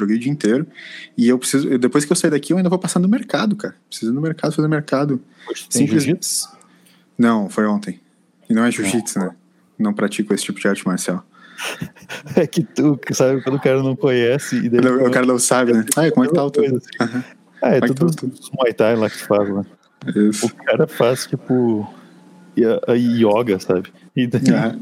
joguei o dia inteiro. E eu preciso, depois que eu sair daqui, eu ainda vou passar no mercado, cara. Preciso ir no mercado fazer mercado. Simplesmente. Não, foi ontem. E não é jiu-jitsu, né? Não pratico esse tipo de arte marcial. É que tu sabe quando o cara não conhece. E daí o cara não sabe, né? Ah, como é que tá o teu? Assim. Uhum. Ah, é, é tudo tá Muay Thai lá que faz, né? Isso. O cara faz, tipo, a, a yoga, sabe? E daí... Uhum.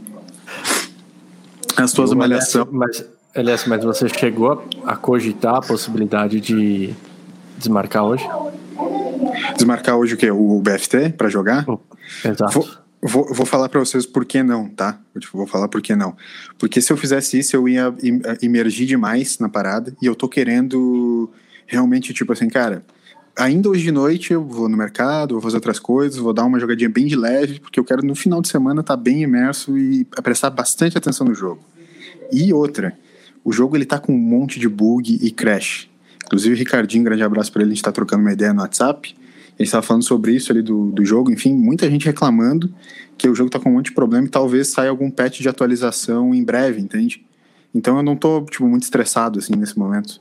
As tuas malhações. Mas, aliás, mas você chegou a cogitar a possibilidade de desmarcar hoje? Desmarcar hoje o quê? O BFT para jogar? Exato. Vou, vou, vou falar para vocês por que não, tá? Tipo, vou falar por que não. Porque se eu fizesse isso, eu ia imergir demais na parada e eu tô querendo realmente, tipo assim, cara, ainda hoje de noite eu vou no mercado, vou fazer outras coisas, vou dar uma jogadinha bem de leve, porque eu quero no final de semana estar tá bem imerso e prestar bastante atenção no jogo. E outra, o jogo ele tá com um monte de bug e crash. Inclusive o Ricardinho, grande abraço para ele, a gente tá trocando uma ideia no WhatsApp. A gente tava falando sobre isso ali do, do jogo, enfim, muita gente reclamando que o jogo tá com um monte de problema e talvez saia algum patch de atualização em breve, entende? Então eu não tô, tipo, muito estressado, assim, nesse momento.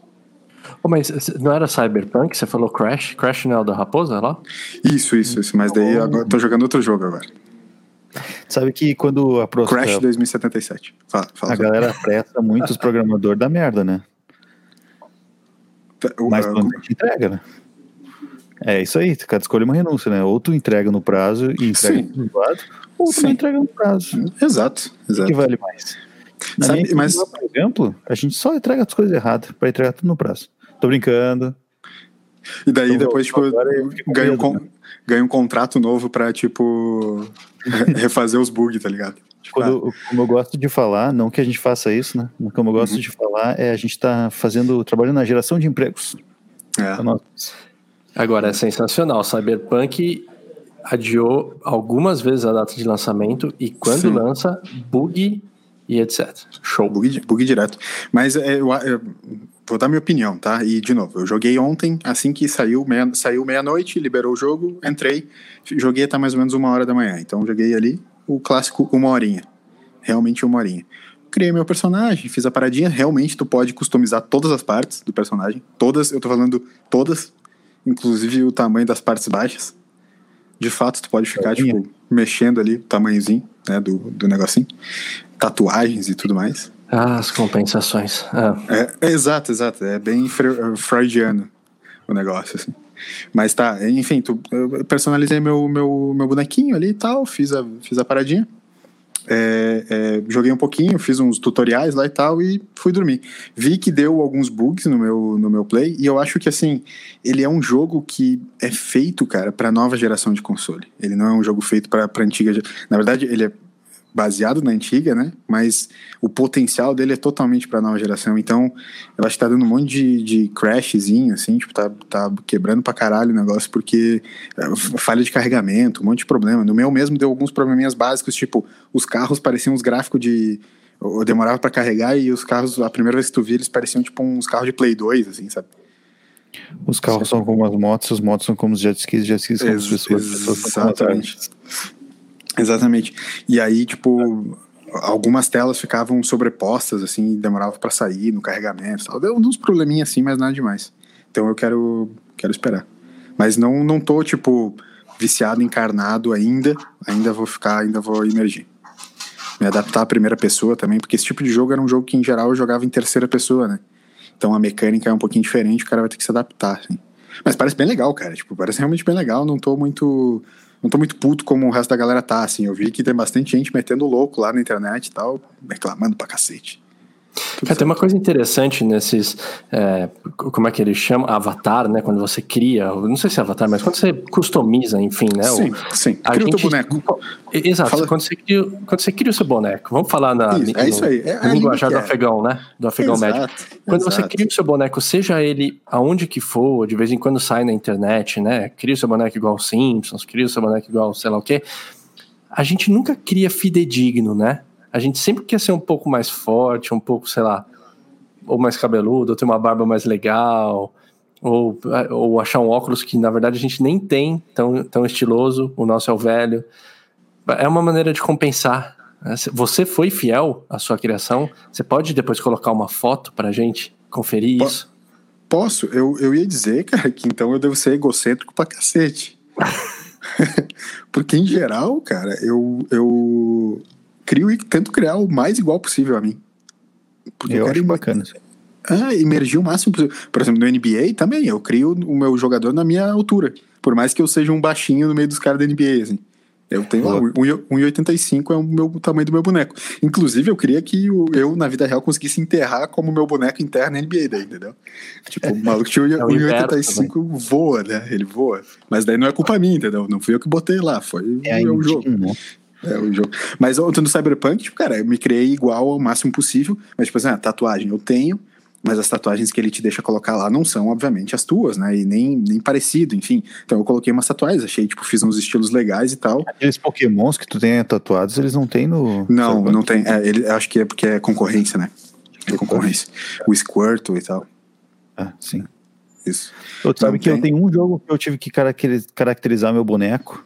Oh, mas não era Cyberpunk? Você falou Crash? Crash não é o da Raposa lá? Isso, isso, isso. Mas daí agora tô jogando outro jogo agora. Sabe que quando a próxima. Crash 2077. Fala, fala a galera presta muito os programadores da merda, né? O, Mas quando a gente entrega, né? É isso aí, cada escolha é uma renúncia, né? Ou tu entrega no prazo e entrega no lado, ou tu Sim. não entrega no prazo. Exato, exato. O que vale mais? Na Sabe, mas... por exemplo, a gente só entrega as coisas erradas para entregar tudo no prazo. Tô brincando. E daí então, depois, tipo, ganha um, né? ganha um contrato novo pra, tipo, refazer os bugs, tá ligado? Tipo, Quando, ah. Como eu gosto de falar, não que a gente faça isso, né? Como eu gosto uhum. de falar, é a gente tá fazendo, trabalhando na geração de empregos. É. Agora, é sensacional. Cyberpunk adiou algumas vezes a data de lançamento e quando Sim. lança, bug e etc. Show. Bug, bug direto. Mas é, eu, eu, vou dar minha opinião, tá? E, de novo, eu joguei ontem, assim que saiu, meia, saiu meia-noite, liberou o jogo, entrei, joguei até mais ou menos uma hora da manhã. Então, joguei ali o clássico uma horinha. Realmente uma horinha. Criei meu personagem, fiz a paradinha. Realmente, tu pode customizar todas as partes do personagem. Todas, eu tô falando todas, inclusive o tamanho das partes baixas. De fato, tu pode ficar, tipo, mexendo ali o tamanhozinho, né, do, do negocinho. Tatuagens e tudo mais. As compensações. Ah. É, é, exato, exato. É bem é, freudiano o negócio, assim. Mas tá, enfim, tu, eu personalizei meu, meu, meu bonequinho ali e tal, fiz a, fiz a paradinha. É, é, joguei um pouquinho, fiz uns tutoriais lá e tal e fui dormir. Vi que deu alguns bugs no meu, no meu play e eu acho que assim, ele é um jogo que é feito, cara, para nova geração de console. Ele não é um jogo feito para antiga. Na verdade, ele é baseado na antiga, né? Mas o potencial dele é totalmente para nova geração. Então, eu acho que tá dando um monte de, de crashzinho, assim, tipo, tá, tá quebrando pra caralho o negócio, porque é, falha de carregamento, um monte de problema. No meu mesmo deu alguns probleminhas básicos, tipo, os carros pareciam uns gráficos de. Eu demorava para carregar e os carros, a primeira vez que tu via, eles pareciam tipo uns carros de Play 2, assim, sabe? Os carros são como as motos, as motos são como os jet skis, jet skis são as pessoas. Exatamente. Exatamente. E aí, tipo, algumas telas ficavam sobrepostas, assim, e demorava para sair no carregamento. Tal. Deu uns probleminhas assim, mas nada demais. Então eu quero, quero esperar. Mas não, não tô, tipo, viciado, encarnado ainda. Ainda vou ficar, ainda vou emergir. Me adaptar à primeira pessoa também, porque esse tipo de jogo era um jogo que, em geral, eu jogava em terceira pessoa, né? Então a mecânica é um pouquinho diferente, o cara vai ter que se adaptar, assim. Mas parece bem legal, cara. Tipo, parece realmente bem legal. Não tô muito não tô muito puto como o resto da galera tá, assim. Eu vi que tem bastante gente metendo louco lá na internet e tal, reclamando pra cacete. É, tem uma coisa interessante nesses. É, como é que eles chamam? Avatar, né? Quando você cria. Não sei se é avatar, mas quando você customiza, enfim, né? Sim, o, sim. Cria gente, o teu boneco. Exato. Fala... Quando, você cria, quando você cria o seu boneco. Vamos falar na. Isso, é isso aí. É, no linguajar do é. afegão, né? Do afegão exato, médio. Quando exato. você cria o seu boneco, seja ele aonde que for, de vez em quando sai na internet, né? Cria o seu boneco igual Simpsons, cria o seu boneco igual sei lá o quê. A gente nunca cria fidedigno, né? A gente sempre quer ser um pouco mais forte, um pouco, sei lá, ou mais cabeludo, ou ter uma barba mais legal, ou, ou achar um óculos que na verdade a gente nem tem tão, tão estiloso, o nosso é o velho. É uma maneira de compensar. Né? Você foi fiel à sua criação? Você pode depois colocar uma foto pra gente conferir Po- isso? Posso? Eu, eu ia dizer, cara, que então eu devo ser egocêntrico pra cacete. Porque, em geral, cara, eu, eu crio e tento criar o mais igual possível a mim. Porque Eu quero acho bacana. Ah, emergir o máximo possível. Por exemplo, no NBA também, eu crio o meu jogador na minha altura. Por mais que eu seja um baixinho no meio dos caras da NBA, assim. Eu tenho lá, Boa. 1,85 é o meu o tamanho do meu boneco. Inclusive, eu queria que o- eu, na vida real, conseguisse enterrar como meu boneco interno na NBA, daí, entendeu? Tipo, o maluco tinha É o inverso 1,85 voa, né? Ele voa. Mas daí não é culpa minha, entendeu? Não fui eu que botei lá, foi É o jogo. ainda, né? É o jogo. Mas ontem no Cyberpunk, tipo, cara, eu me criei igual ao máximo possível. Mas, tipo assim, a tatuagem eu tenho, mas as tatuagens que ele te deixa colocar lá não são, obviamente, as tuas, né? E nem, nem parecido, enfim. Então eu coloquei umas tatuagens, achei, tipo, fiz uns estilos legais e tal. Aqueles pokémons que tu tem tatuados, eles não tem no. Não, Cyberpunk? não tem. É, ele, acho que é porque é concorrência, né? É concorrência. O Squirtle e tal. Ah, sim. Isso. Tu sabe Não que eu tem. tenho um jogo que eu tive que caracteri- caracterizar meu boneco,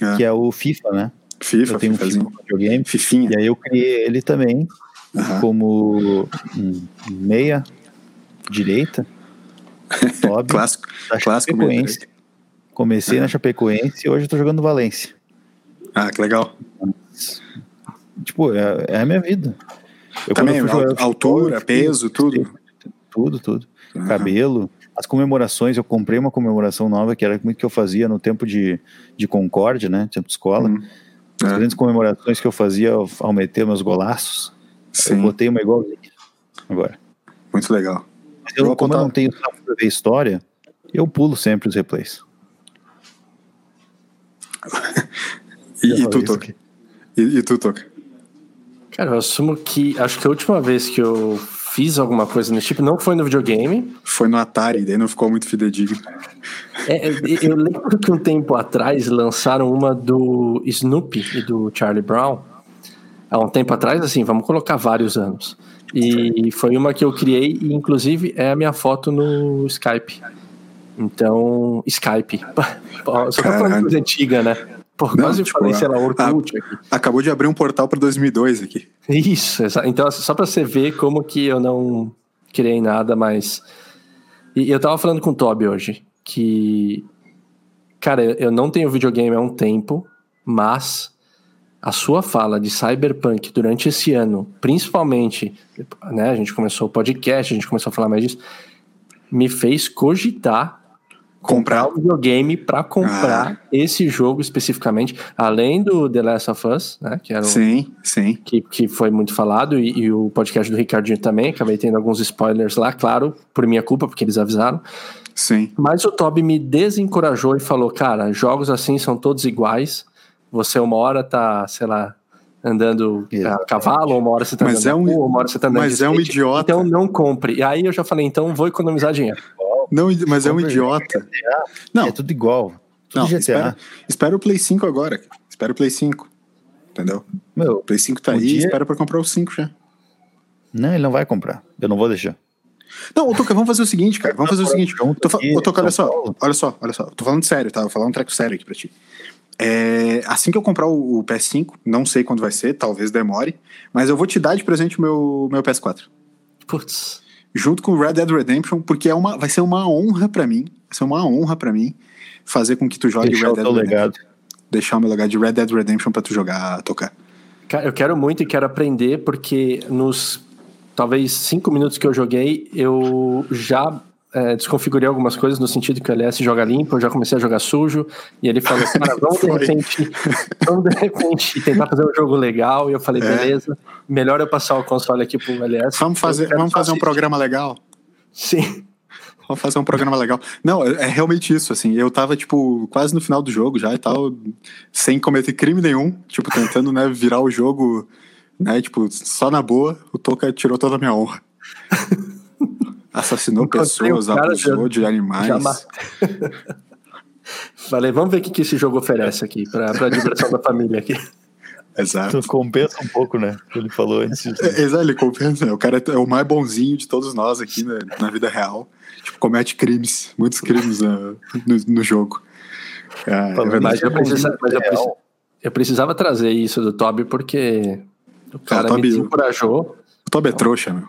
É. que é o FIFA, né? FIFA, eu tenho um. FIFA videogame. Fifinha. E aí eu criei ele também como meia direita, top, Clássico. Clássico Chapecoense. Comecei na Chapecoense e hoje eu tô jogando Valência. Ah, que legal. Tipo, é, é a minha vida. Eu, Também, eu jogar altura, eu peso, tudo. Tudo, tudo. Aham. Cabelo. As comemorações, eu comprei uma comemoração nova, que era muito que eu fazia no tempo de, de Concórdia, né? Tempo de escola. Hum. As É. grandes comemorações que eu fazia ao, meter meus golaços. Eu Sim, botei uma igualzinha agora. muito legal. Mas eu, como eu não tenho tempo pra ver história, eu pulo sempre os replays. E, e tu, Toca? E, e tu, Toca? Cara, eu assumo que. Acho que a última vez que eu fiz alguma coisa nesse tipo não foi no videogame. Foi no Atari, daí não ficou muito fidedigno. É, é, eu lembro que um tempo atrás lançaram uma do Snoopy e do Charlie Brown. Há um tempo atrás, assim, vamos colocar vários anos. E foi uma que eu criei, e inclusive é a minha foto no Skype. Então, Skype. Só falar Caralho. coisa antiga, né? Pô, Não, quase tipo, falei, sei lá, a- Orkut aqui. Acabou de abrir um portal para 2002 aqui. Isso, então só pra você ver como que eu não criei nada, mas. E eu tava falando com o Toby hoje que. Cara, eu- eu não tenho videogame há um tempo, mas a sua fala de Cyberpunk durante esse ano, principalmente, né? A gente começou o podcast, a gente começou a falar mais disso, me fez cogitar comprar um videogame pra comprar esse jogo especificamente, além do The Last of Us, né? Que era o, Sim, sim. que, que foi muito falado, e, e o podcast do Ricardinho também, acabei tendo alguns spoilers lá, claro, por minha culpa, porque eles avisaram. Sim. Mas o Toby me desencorajou e falou: cara, jogos assim são todos iguais. Você uma hora tá, sei lá, andando a cavalo, uma hora você tá Mas andando é um- rua, uma hora você tá andando mas é um idiota. Então não compre. E aí eu já falei: então vou economizar dinheiro. Não, mas é um idiota. Não, É tudo igual. Tudo não GTA. espera, espera o Play 5 agora. Espera o Play 5. Entendeu? Meu, O Play 5 tá Um aí, dia- espera pra comprar o 5 já. não, ele não vai comprar. Eu não vou deixar. Não, ô, Toca, vamos fazer o seguinte, cara. Vamos fazer o seguinte. Tô fa- ô, Toca, olha só. Olha só, olha só. Tô falando sério, tá? Vou falar um treco sério aqui pra ti. É, assim que eu comprar o, o PS5, não sei quando vai ser, talvez demore, mas eu vou te dar de presente o meu, meu PS4. Putz. Junto com Red Dead Redemption, porque é uma, vai ser uma honra pra mim, vai ser uma honra pra mim fazer com que tu jogue Deixar Red Dead Redemption. legado. Deixar o meu legado de Red Dead Redemption pra tu jogar, tocar. Cara, Eu quero muito e quero aprender, porque nos talvez cinco minutos que eu joguei, eu já é, desconfigurei algumas coisas no sentido que o LS joga limpo, eu já comecei a jogar sujo, e ele falou, cara, vamos de repente, vamos de repente tentar fazer um jogo legal, e eu falei, É. beleza, melhor eu passar o console aqui pro LS. Vamos fazer, vamos fazer um programa legal? Sim. Vamos fazer um programa legal. Não, é é realmente isso, assim. Eu tava, tipo, quase no final do jogo já e tal, sem cometer crime nenhum, tipo, tentando, né, virar o jogo, né, tipo, só na boa, o Toca tirou toda a minha honra. Assassinou pessoas, um abusou já- de animais. já Falei, vamos ver o que, que esse jogo oferece aqui, pra, pra diversão da família aqui. Exato. Tu compensa um pouco, né? Ele falou antes. É, Exato, ele compensa. né? O cara é o mais bonzinho de todos nós aqui na, na vida real. Tipo, comete crimes, muitos crimes uh, no, no jogo. Ah, é verdade. Mas eu, precisa- mas eu eu precisava trazer isso do Toby porque o cara Toby- me desencorajou. O Toby é trouxa, meu.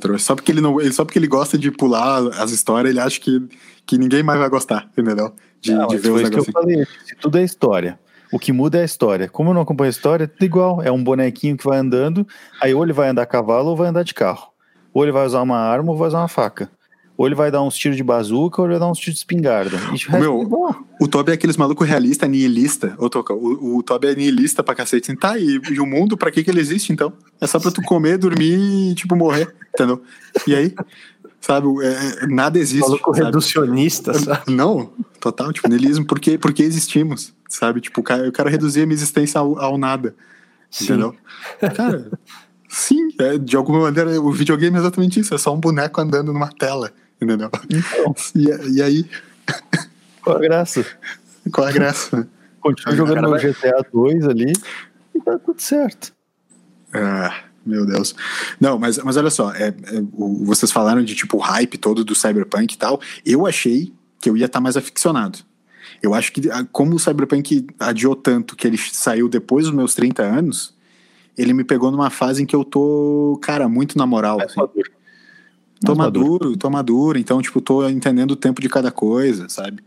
Trouxa. Só porque ele não. Só porque ele gosta de pular as histórias, ele acha que, que ninguém mais vai gostar, entendeu? De, Não, de ver os eu negócios. falei. Se tudo é história. O que muda é a história. Como eu não acompanho a história, é tudo igual. É um bonequinho que vai andando, aí ou ele vai andar a cavalo ou vai andar de carro. Ou ele vai usar uma arma ou vai usar uma faca. Ou ele vai dar uns tiros de bazuca ou ele vai dar uns tiros de espingarda. O Meu, é. O Toby é aqueles maluco realista, nihilista. Ô, Toca, o, o Toby é nihilista pra cacete. Assim, tá, e, e o mundo, pra que que ele existe, então? É só pra tu comer, dormir e, tipo, morrer, entendeu? E aí, sabe, é, é, nada existe. Maluco sabe? reducionista, sabe? Não, total, tipo, niilismo, porque, porque existimos, sabe? Tipo, o cara, eu quero reduzir a minha existência ao, ao nada, Sim. entendeu? Cara, sim, é, de alguma maneira, o videogame é exatamente isso, é só um boneco andando numa tela, entendeu? Então, E, e aí, qual a graça? qual a graça? Continuo jogando meu GTA 2 ali e tá tudo certo. Ah, meu Deus. Não, mas, mas olha só, é, é, o- vocês falaram de tipo o hype todo do Cyberpunk e tal. Eu achei que eu ia estar mais aficionado. Eu acho que, ah, como o Cyberpunk adiou tanto que ele saiu depois dos meus 30 anos, ele me pegou numa fase em que eu tô, cara, muito na moral. Mais assim. maduro. Tô maduro. maduro, tô maduro, então, tipo, tô entendendo o tempo de cada coisa, sabe?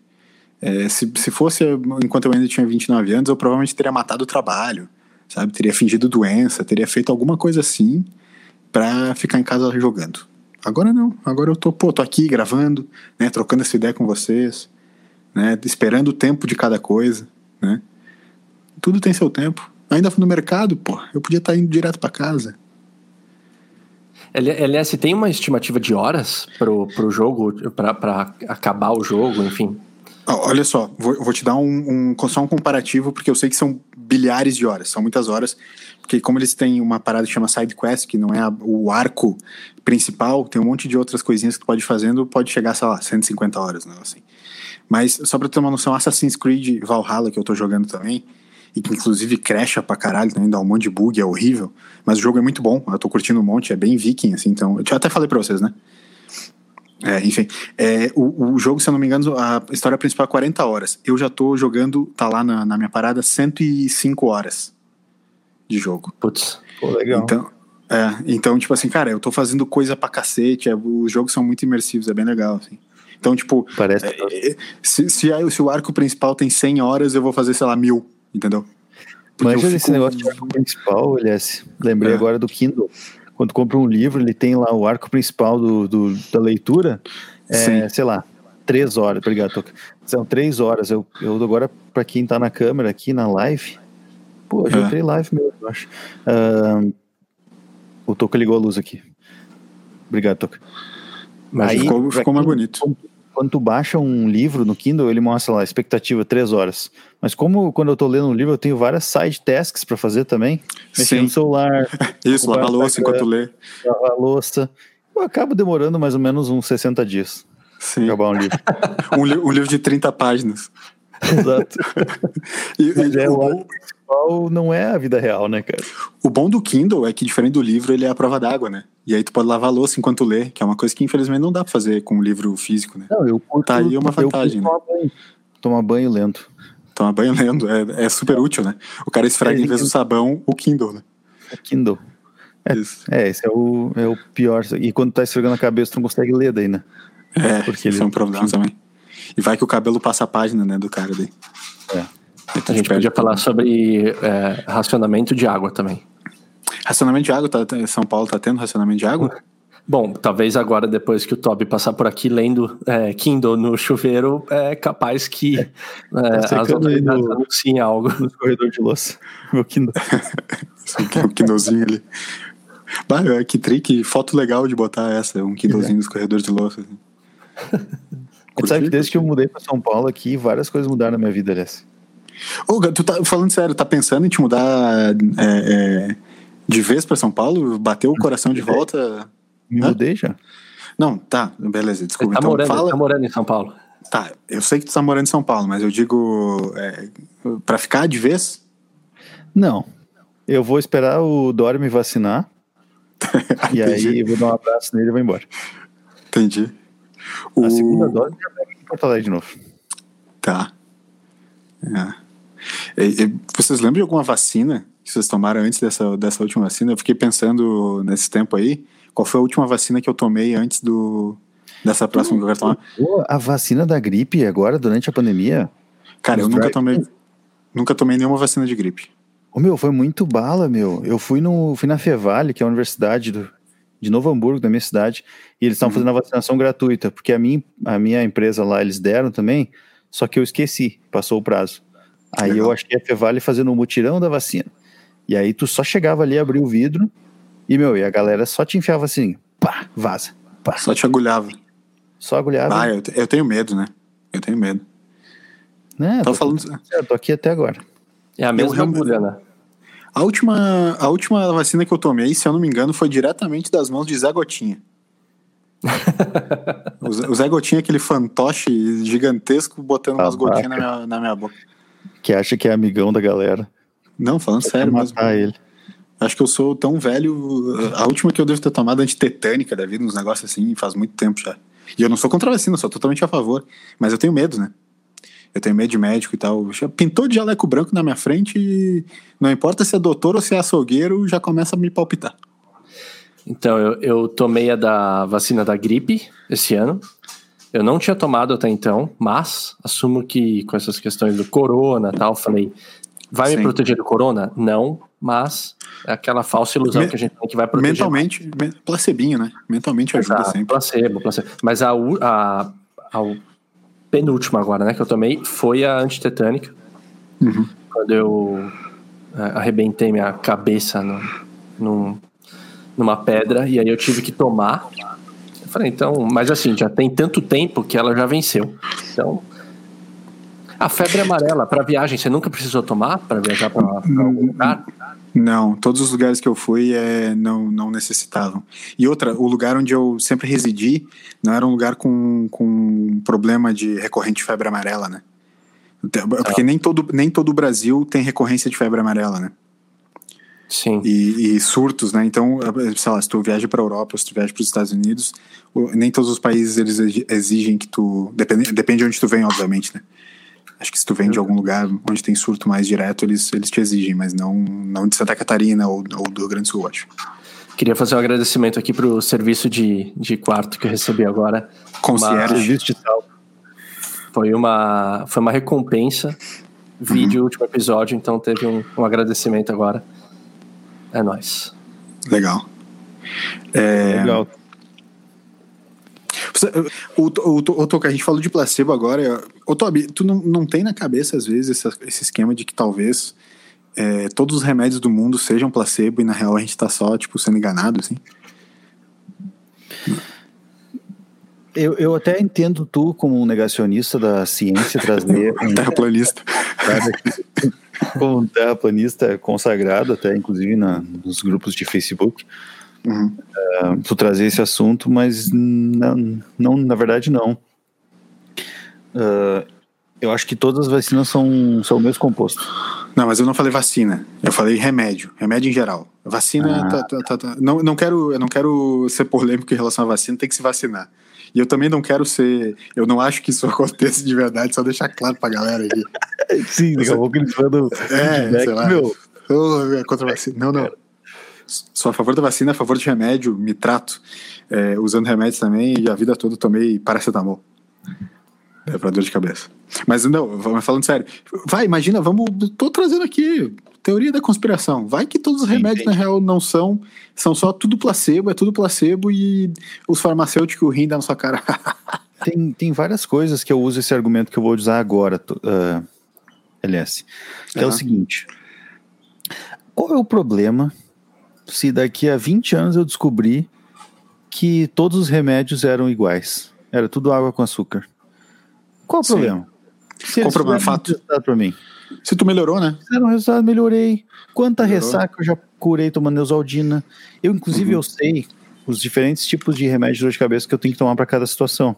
É, se, se fosse enquanto eu ainda tinha 29 anos, eu provavelmente teria matado o trabalho, sabe? Teria fingido doença, teria feito alguma coisa assim pra ficar em casa jogando. Agora não, agora eu tô, pô, tô aqui gravando, né? Trocando essa ideia com vocês, né? Esperando o tempo de cada coisa, né? Tudo tem seu tempo. Ainda no mercado, pô, eu podia estar indo direto pra casa. LS, tem uma estimativa de horas pro, pro jogo, pra acabar o jogo, enfim? Ó, Olha só, vou, vou te dar um, um, só um comparativo, porque eu sei que são bilhares de horas, são muitas horas, porque como eles têm uma parada que chama side quest, que não é a- o arco principal, tem um monte de outras coisinhas que tu pode ir fazendo, pode chegar, sei lá, 150 horas, né, assim. Mas só tu ter uma noção, Assassin's Creed Valhalla, que eu tô jogando também, e que inclusive crasha pra caralho, também dá um monte de bug, é horrível, mas o jogo é muito bom, eu tô curtindo um monte, é bem viking, assim, então, eu até falei pra vocês, né? É, enfim, é, o, o jogo, se eu não me engano, a história principal é 40 horas. Eu já tô jogando, tá lá na, na minha parada, 105 horas de jogo. Putz. Pô, legal. Então, é, então, tipo assim, cara, eu tô fazendo coisa pra cacete, é, os jogos são muito imersivos, é bem legal, assim. Então, tipo, Parece é, é, se, se, se o arco principal tem 100 horas, eu vou fazer, sei lá, mil, entendeu? Porque Mas esse negócio de arco principal, LS, lembrei É. agora do Kindle. Quando compra um livro, ele tem lá o arco principal do, do- da leitura, é, sei lá, três horas. Obrigado, Toca. São três horas. Eu, eu agora, pra quem tá na câmera aqui, na live, pô, eu já É. entrei live mesmo, eu acho. Ahn, o Toca ligou a luz aqui. Obrigado, Toca. Mas Aí, ficou, ficou mais bonito. Quando, quando tu baixa um livro no Kindle, ele mostra lá, expectativa três horas. Mas como quando eu tô lendo um livro, eu tenho várias side tasks pra fazer também. Mexer Sim. no celular, Isso, lavar a louça enquanto lê. lavar a louça. Eu acabo demorando mais ou menos uns 60 dias Sim. pra acabar um livro. Um, li- um livro de 30 páginas. Exato. E, Mas e é, o, principal não é a vida real, né, cara? O bom do Kindle é que, diferente do livro, ele é a prova d'água, né? E aí tu pode lavar a louça enquanto lê, que é uma coisa que infelizmente não dá pra fazer com um livro físico, né? Não, eu curto, Tá aí uma vantagem, né? tomar banho. Lento. Tomar banho lendo é, é super útil, né? O cara esfrega em vez do sabão o Kindle, né? Kindle. É. Isso. É, esse é o, é o pior. E quando tá esfregando a cabeça, tu não consegue ler daí, né? É, Porque isso ele- é um problema também. E vai que o cabelo passa a página, né, do cara daí. É. Tu a gente podia falar sobre é, racionamento de água também. Racionamento de água, tá, tá- São Paulo tá tendo racionamento de água? Bom, talvez agora, depois que o Toby passar por aqui lendo é, Kindle no chuveiro, é capaz que é, as secando aí autoridades no- anunciem algo. No corredor de louça. Meu Kindle. o Kindlezinho ali. Bah, é, que trick, foto legal de botar essa, um Kindlezinho nos corredores de louça. assim. Sabe que desde que eu mudei pra São Paulo aqui, várias coisas mudaram na minha vida, aliás. Ô, tu tá falando sério, tá pensando em te mudar é, é, de vez pra São Paulo? Bateu o coração de volta? Me Hã? mudei já. Não, tá, beleza, Você desculpa. tá, então morando, fala. tá morando em São Paulo? Tá, eu sei que tu tá morando em São Paulo, mas eu digo é, pra ficar de vez? Não. Eu vou esperar o Dória me vacinar. e aí eu vou dar um abraço nele e vou embora. Entendi. A segunda O... dose já pega em Porto Alegre de novo. Tá. É. E- e vocês lembram de alguma vacina que vocês tomaram antes dessa, dessa última vacina? Eu fiquei pensando nesse tempo aí, qual foi a última vacina que eu tomei antes do dessa próxima que eu quero tomar. A vacina da gripe agora, durante a pandemia? Cara, eu nunca tomei, nunca tomei nenhuma vacina de gripe. Ô, meu, foi muito bala, meu. Eu fui, no, fui na Fevale, que é a universidade do, de Novo Hamburgo, da minha cidade, e eles estavam uhum. fazendo a vacinação gratuita, porque a minha, a minha empresa lá, eles deram também, só que eu esqueci, passou o prazo. Aí Legal. eu achei a Fevale fazendo um mutirão da vacina. E aí tu só chegava ali, abria o vidro, e, meu, e a galera só te enfiava assim, pá, vaza. Pá. Só te agulhava. Só agulhava. Ah, eu, eu tenho medo, né? Eu tenho medo. Né? Tô, tô falando. Eu tô aqui até agora. É a mesma agulha, né? A última, a última vacina que eu tomei, se eu não me engano, foi diretamente das mãos de Zé Gotinha. o Zé Gotinha, aquele fantoche gigantesco, botando ah, umas gotinhas na minha, na minha boca. Que acha que é amigão da galera. Não, falando sério mesmo. ele. Acho que eu sou tão velho. A última que eu devo ter tomado antitetânica da vida, uns negócios assim, faz muito tempo já. E eu não sou contra a vacina, sou totalmente a favor. Mas eu tenho medo, né? Eu tenho medo de médico e tal. Pintou de jaleco branco na minha frente e não importa se é doutor ou se é açougueiro, já começa a me palpitar. Então, eu, eu tomei a da vacina da gripe esse ano. Eu não tinha tomado até então, mas assumo que com essas questões do corona e tal, falei, vai Sim. me proteger do corona? Não, mas é aquela falsa ilusão Me, que a gente tem que vai proteger. Mentalmente, placebinho, né? Mentalmente ajuda Exato, sempre. Placebo, placebo. Mas a, a, a penúltima agora, né, que eu tomei, foi a antitetânica. Uhum. Quando eu é, arrebentei minha cabeça no, no, numa pedra, e aí eu tive que tomar. Eu falei, então, mas assim, já tem tanto tempo que ela já venceu. Então, a febre amarela para viagem, você nunca precisou tomar para viajar para algum lugar? Não, todos os lugares que eu fui é, não, não necessitavam. E outra, o lugar onde eu sempre residi não era um lugar com, com problema de recorrente febre amarela, né? Porque nem todo, nem todo o Brasil tem recorrência de febre amarela, né? Sim. E, e surtos, né? Então, sei lá, se tu viaja para a Europa, se tu viaja para os Estados Unidos, nem todos os países eles exigem que tu. Depende, depende de onde tu vem, obviamente, né? Acho que se tu vem de algum lugar onde tem surto mais direto, eles, eles te exigem, mas não, não de Santa Catarina ou, ou do Rio Grande do Sul, acho. Queria fazer um agradecimento aqui pro serviço de, de quarto que eu recebi agora. Concierge. Foi uma, foi uma recompensa. Vídeo, uhum. último episódio, então teve um, um agradecimento agora. É nóis. Legal. É... Legal. O, o, o, o, a gente falou de placebo agora. Ô, Tobi, tu não, não tem na cabeça, às vezes, esse, esse esquema de que talvez é, todos os remédios do mundo sejam placebo e na real a gente tá só, tipo, sendo enganado, assim? Eu, eu até entendo tu como um negacionista da ciência trazer. um terraplanista. como um terraplanista consagrado, até inclusive na, nos grupos de Facebook. Uhum. Uh, tu trazer esse assunto, mas não, não na verdade não. Uh, eu acho que todas as vacinas são, são o mesmo composto. Não, mas eu não falei vacina. Eu falei remédio. Remédio em geral. Vacina. Ah. Tá, tá, tá, tá, não, não quero, eu não quero ser polêmico em relação à vacina, tem que se vacinar. E eu também não quero ser. Eu não acho que isso aconteça de verdade, só deixar claro pra galera aí. Sim, daqui a pouco eles mandam. É, sei lá. Meu. Oh, é contra vacina. Não, não. Sou a favor da vacina, a favor de remédio, me trato é, usando remédios também e a vida toda tomei paracetamol. É pra dor de cabeça. Mas não, falando sério. Vai, imagina, vamos. Tô trazendo aqui teoria da conspiração. Vai que todos os remédios, sim. na real, não são. São só tudo placebo, é tudo placebo e os farmacêuticos riem da nossa cara. tem, tem várias coisas que eu uso esse argumento que eu vou usar agora, uh, LS. Que uhum. é o seguinte: qual é o problema se daqui a 20 anos eu descobrir que todos os remédios eram iguais? Era tudo água com açúcar. Qual o problema? Se Qual o problema? Fato. Pra mim. Se tu melhorou, né? Era um resultado, melhorei. Quanta melhorou. ressaca eu já curei tomando Neusaldina. Eu, inclusive, uhum. eu sei os diferentes tipos de remédios de dor de cabeça que eu tenho que tomar para cada situação.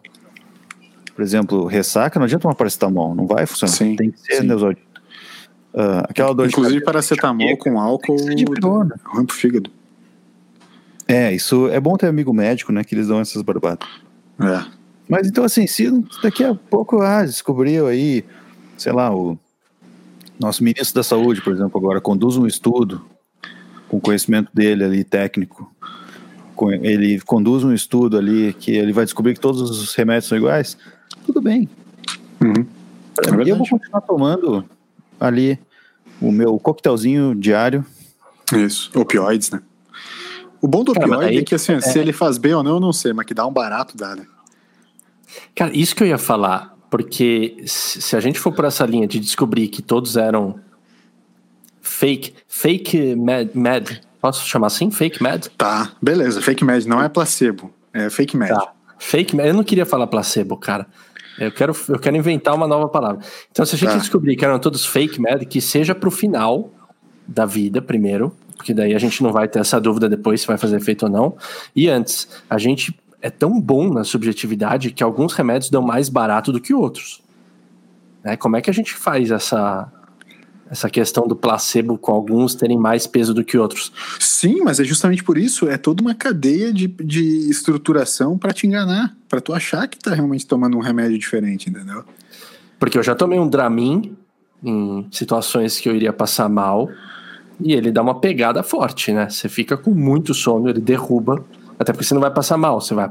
Por exemplo, ressaca, não adianta tomar paracetamol, não vai funcionar. Sim, tem que ser Neusaldina. Uh, aquela dor Inclusive, paracetamol com álcool é ruim pro fígado. É, isso é bom ter amigo médico, né? Que eles dão essas barbadas. É. Mas então, assim, se daqui a pouco ah, descobriu aí, sei lá, o nosso ministro da Saúde, por exemplo, agora conduz um estudo com conhecimento dele ali técnico ele conduz um estudo ali que ele vai descobrir que todos os remédios são iguais, tudo bem. Uhum. É eu vou continuar tomando ali o meu coquetelzinho diário. Isso, opioides, né? O bom do Cara, opioide aí- é que assim, é- se ele faz bem ou não, eu não sei, mas que dá um barato, dá, né? Cara, isso que eu ia falar, porque se a gente for por essa linha de descobrir que todos eram fake, fake med, med posso chamar assim? Fake med? Tá, beleza. Fake med não é placebo, é fake med. Tá. Fake med, eu não queria falar placebo, cara. Eu quero, eu quero inventar uma nova palavra. Então, se a gente Tá. descobrir que eram todos fake med, que seja pro final da vida primeiro, porque daí a gente não vai ter essa dúvida depois se vai fazer efeito ou não. E antes, a gente é tão bom na subjetividade que alguns remédios dão mais barato do que outros. Né? Como é que a gente faz essa, essa questão do placebo com alguns terem mais peso do que outros? Sim, mas é justamente por isso, é toda uma cadeia de, de estruturação pra te enganar, pra tu achar que tá realmente tomando um remédio diferente, entendeu? Porque eu já tomei um Dramin em situações que eu iria passar mal e ele dá uma pegada forte, né? Você fica com muito sono, ele derruba, até porque você não vai passar mal, você vai,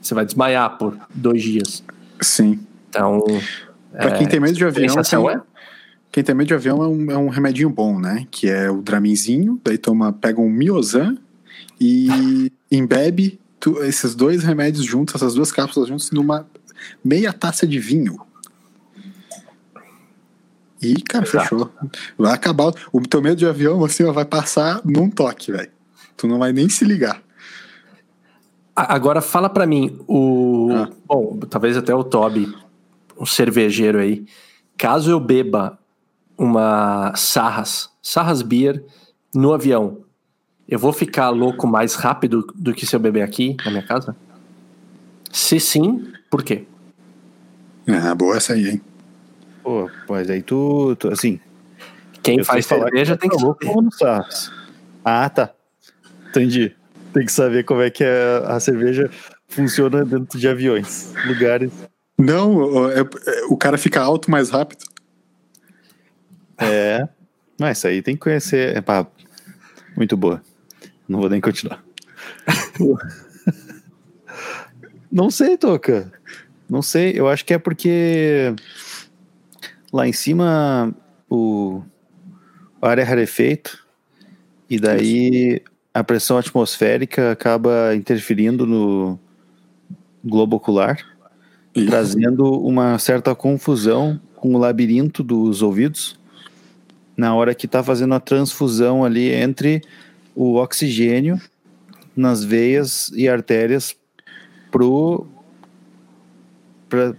você vai desmaiar por dois dias. Sim. Então, Pra quem tem medo de avião, tem- é? Quem tem medo de avião é um, é um remedinho bom, né? Que é o Draminzinho, daí toma, pega um Miozan e embebe tu- esses dois remédios juntos, essas duas cápsulas juntos, numa meia taça de vinho. E, cara, Exato. fechou. Vai acabar. O teu medo de avião, assim, ó, vai passar num toque, velho. Tu não vai nem se ligar. Agora fala pra mim, o. Ah. Bom, talvez até o Toby, um cervejeiro aí. Caso eu beba uma Sarras, Sarras Beer no avião, eu vou ficar louco mais rápido do que se eu beber aqui na minha casa? Se sim, por quê? Ah, boa essa aí, hein? Pô, mas aí tu, tu assim. Quem faz cerveja que tem que tá louco saber. como não sabes. Ah, tá. Entendi. Tem que saber como é que a, a cerveja funciona dentro de aviões, lugares. Não, o- é- é- o cara fica alto mais rápido. É. Mas isso aí tem que conhecer. É, pá, muito boa. Não vou nem continuar. Não sei, Toca. Não sei. Eu acho que é porque lá em cima o, ar é rarefeito e daí a pressão atmosférica acaba interferindo no globo ocular, E- trazendo uma certa confusão com o labirinto dos ouvidos na hora que está fazendo a transfusão ali entre o oxigênio nas veias e artérias pro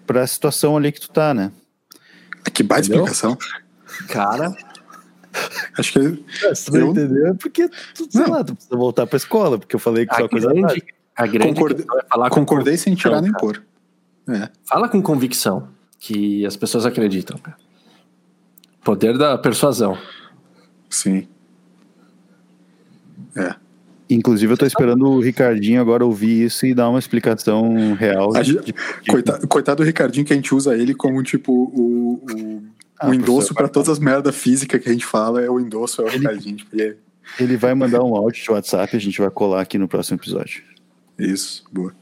para a situação ali que tu tá, né? Que baita Entendeu? explicação. Cara, Acho que tu não Eu- entendeu, é porque tu, sei Não. lá, tu precisa voltar pra escola, porque eu falei que a só coisa grande, a grande Concordei- é falar com concordei sem tirar nem pôr. É. Fala com convicção, que as pessoas acreditam. cara. Poder da persuasão. Sim. É. Inclusive, eu tô esperando o Ricardinho agora ouvir isso e dar uma explicação real. A de- gente- de- Coitado, coitado do Ricardinho que a gente usa ele como tipo o, o, Ah, o endosso pra todas as merdas físicas que a gente fala, é o endosso, é o Ele- Ricardinho. tipo, e é Ele vai mandar um áudio de WhatsApp e a gente vai colar aqui no próximo episódio. Isso, boa.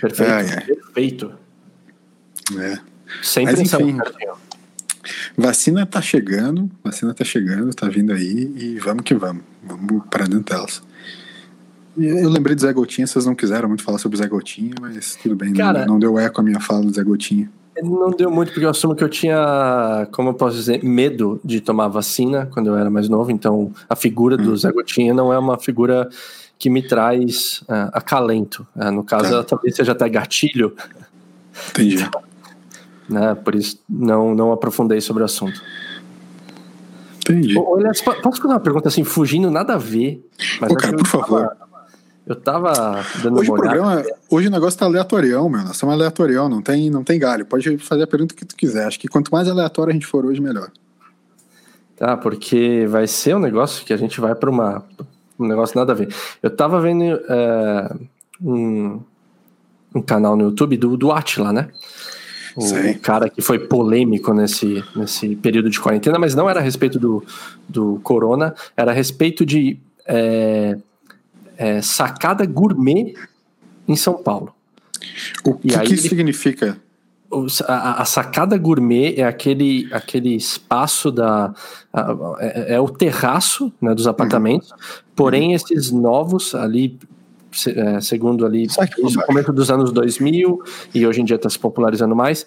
Perfeito. Ai, ai. Perfeito. É. Sem Mas enfim. Vacina tá chegando, vacina tá chegando, tá vindo aí e vamos que vamos. Vamos para dentro delas. Eu lembrei do Zé Gotinha, vocês não quiseram muito falar sobre o Zé Gotinha, mas tudo bem, não- Cara- não, deu eco a minha fala do Zé Gotinha. Não deu muito, porque eu assumo que eu tinha, como eu posso dizer, medo de tomar vacina quando eu era mais novo. Então, a figura Hum. do Zé Gotinha não é uma figura que me traz ah, acalento. Ah, no caso, Tá. ela talvez seja até gatilho, Entendi. Né? Por isso, não, não aprofundei sobre o assunto. Entendi. Po- posso fazer uma pergunta assim, fugindo nada a ver? Mas Ô, cara, por favor. tava- Eu tava dando Hoje uma olhada. programa, hoje o negócio tá aleatorião, meu. Nós estamos aleatorião, não tem, não tem galho. Pode fazer a pergunta que tu quiser. Acho que quanto mais aleatório a gente for hoje, melhor. Tá, porque vai ser um negócio que a gente vai para uma um negócio nada a ver. Eu tava vendo é, um, um canal no YouTube do, do Atila, né? O Sei. cara que foi polêmico nesse, nesse período de quarentena, mas não era a respeito do, do corona, era a respeito de é, é, Sacada Gourmet em São Paulo. O que, que significa? A, a, sacada gourmet é aquele, aquele espaço da. A, é, é, o terraço né, dos apartamentos, uhum. porém, uhum. esses novos ali. É, segundo ali, no começo dos anos 2000 e hoje em dia está se popularizando mais,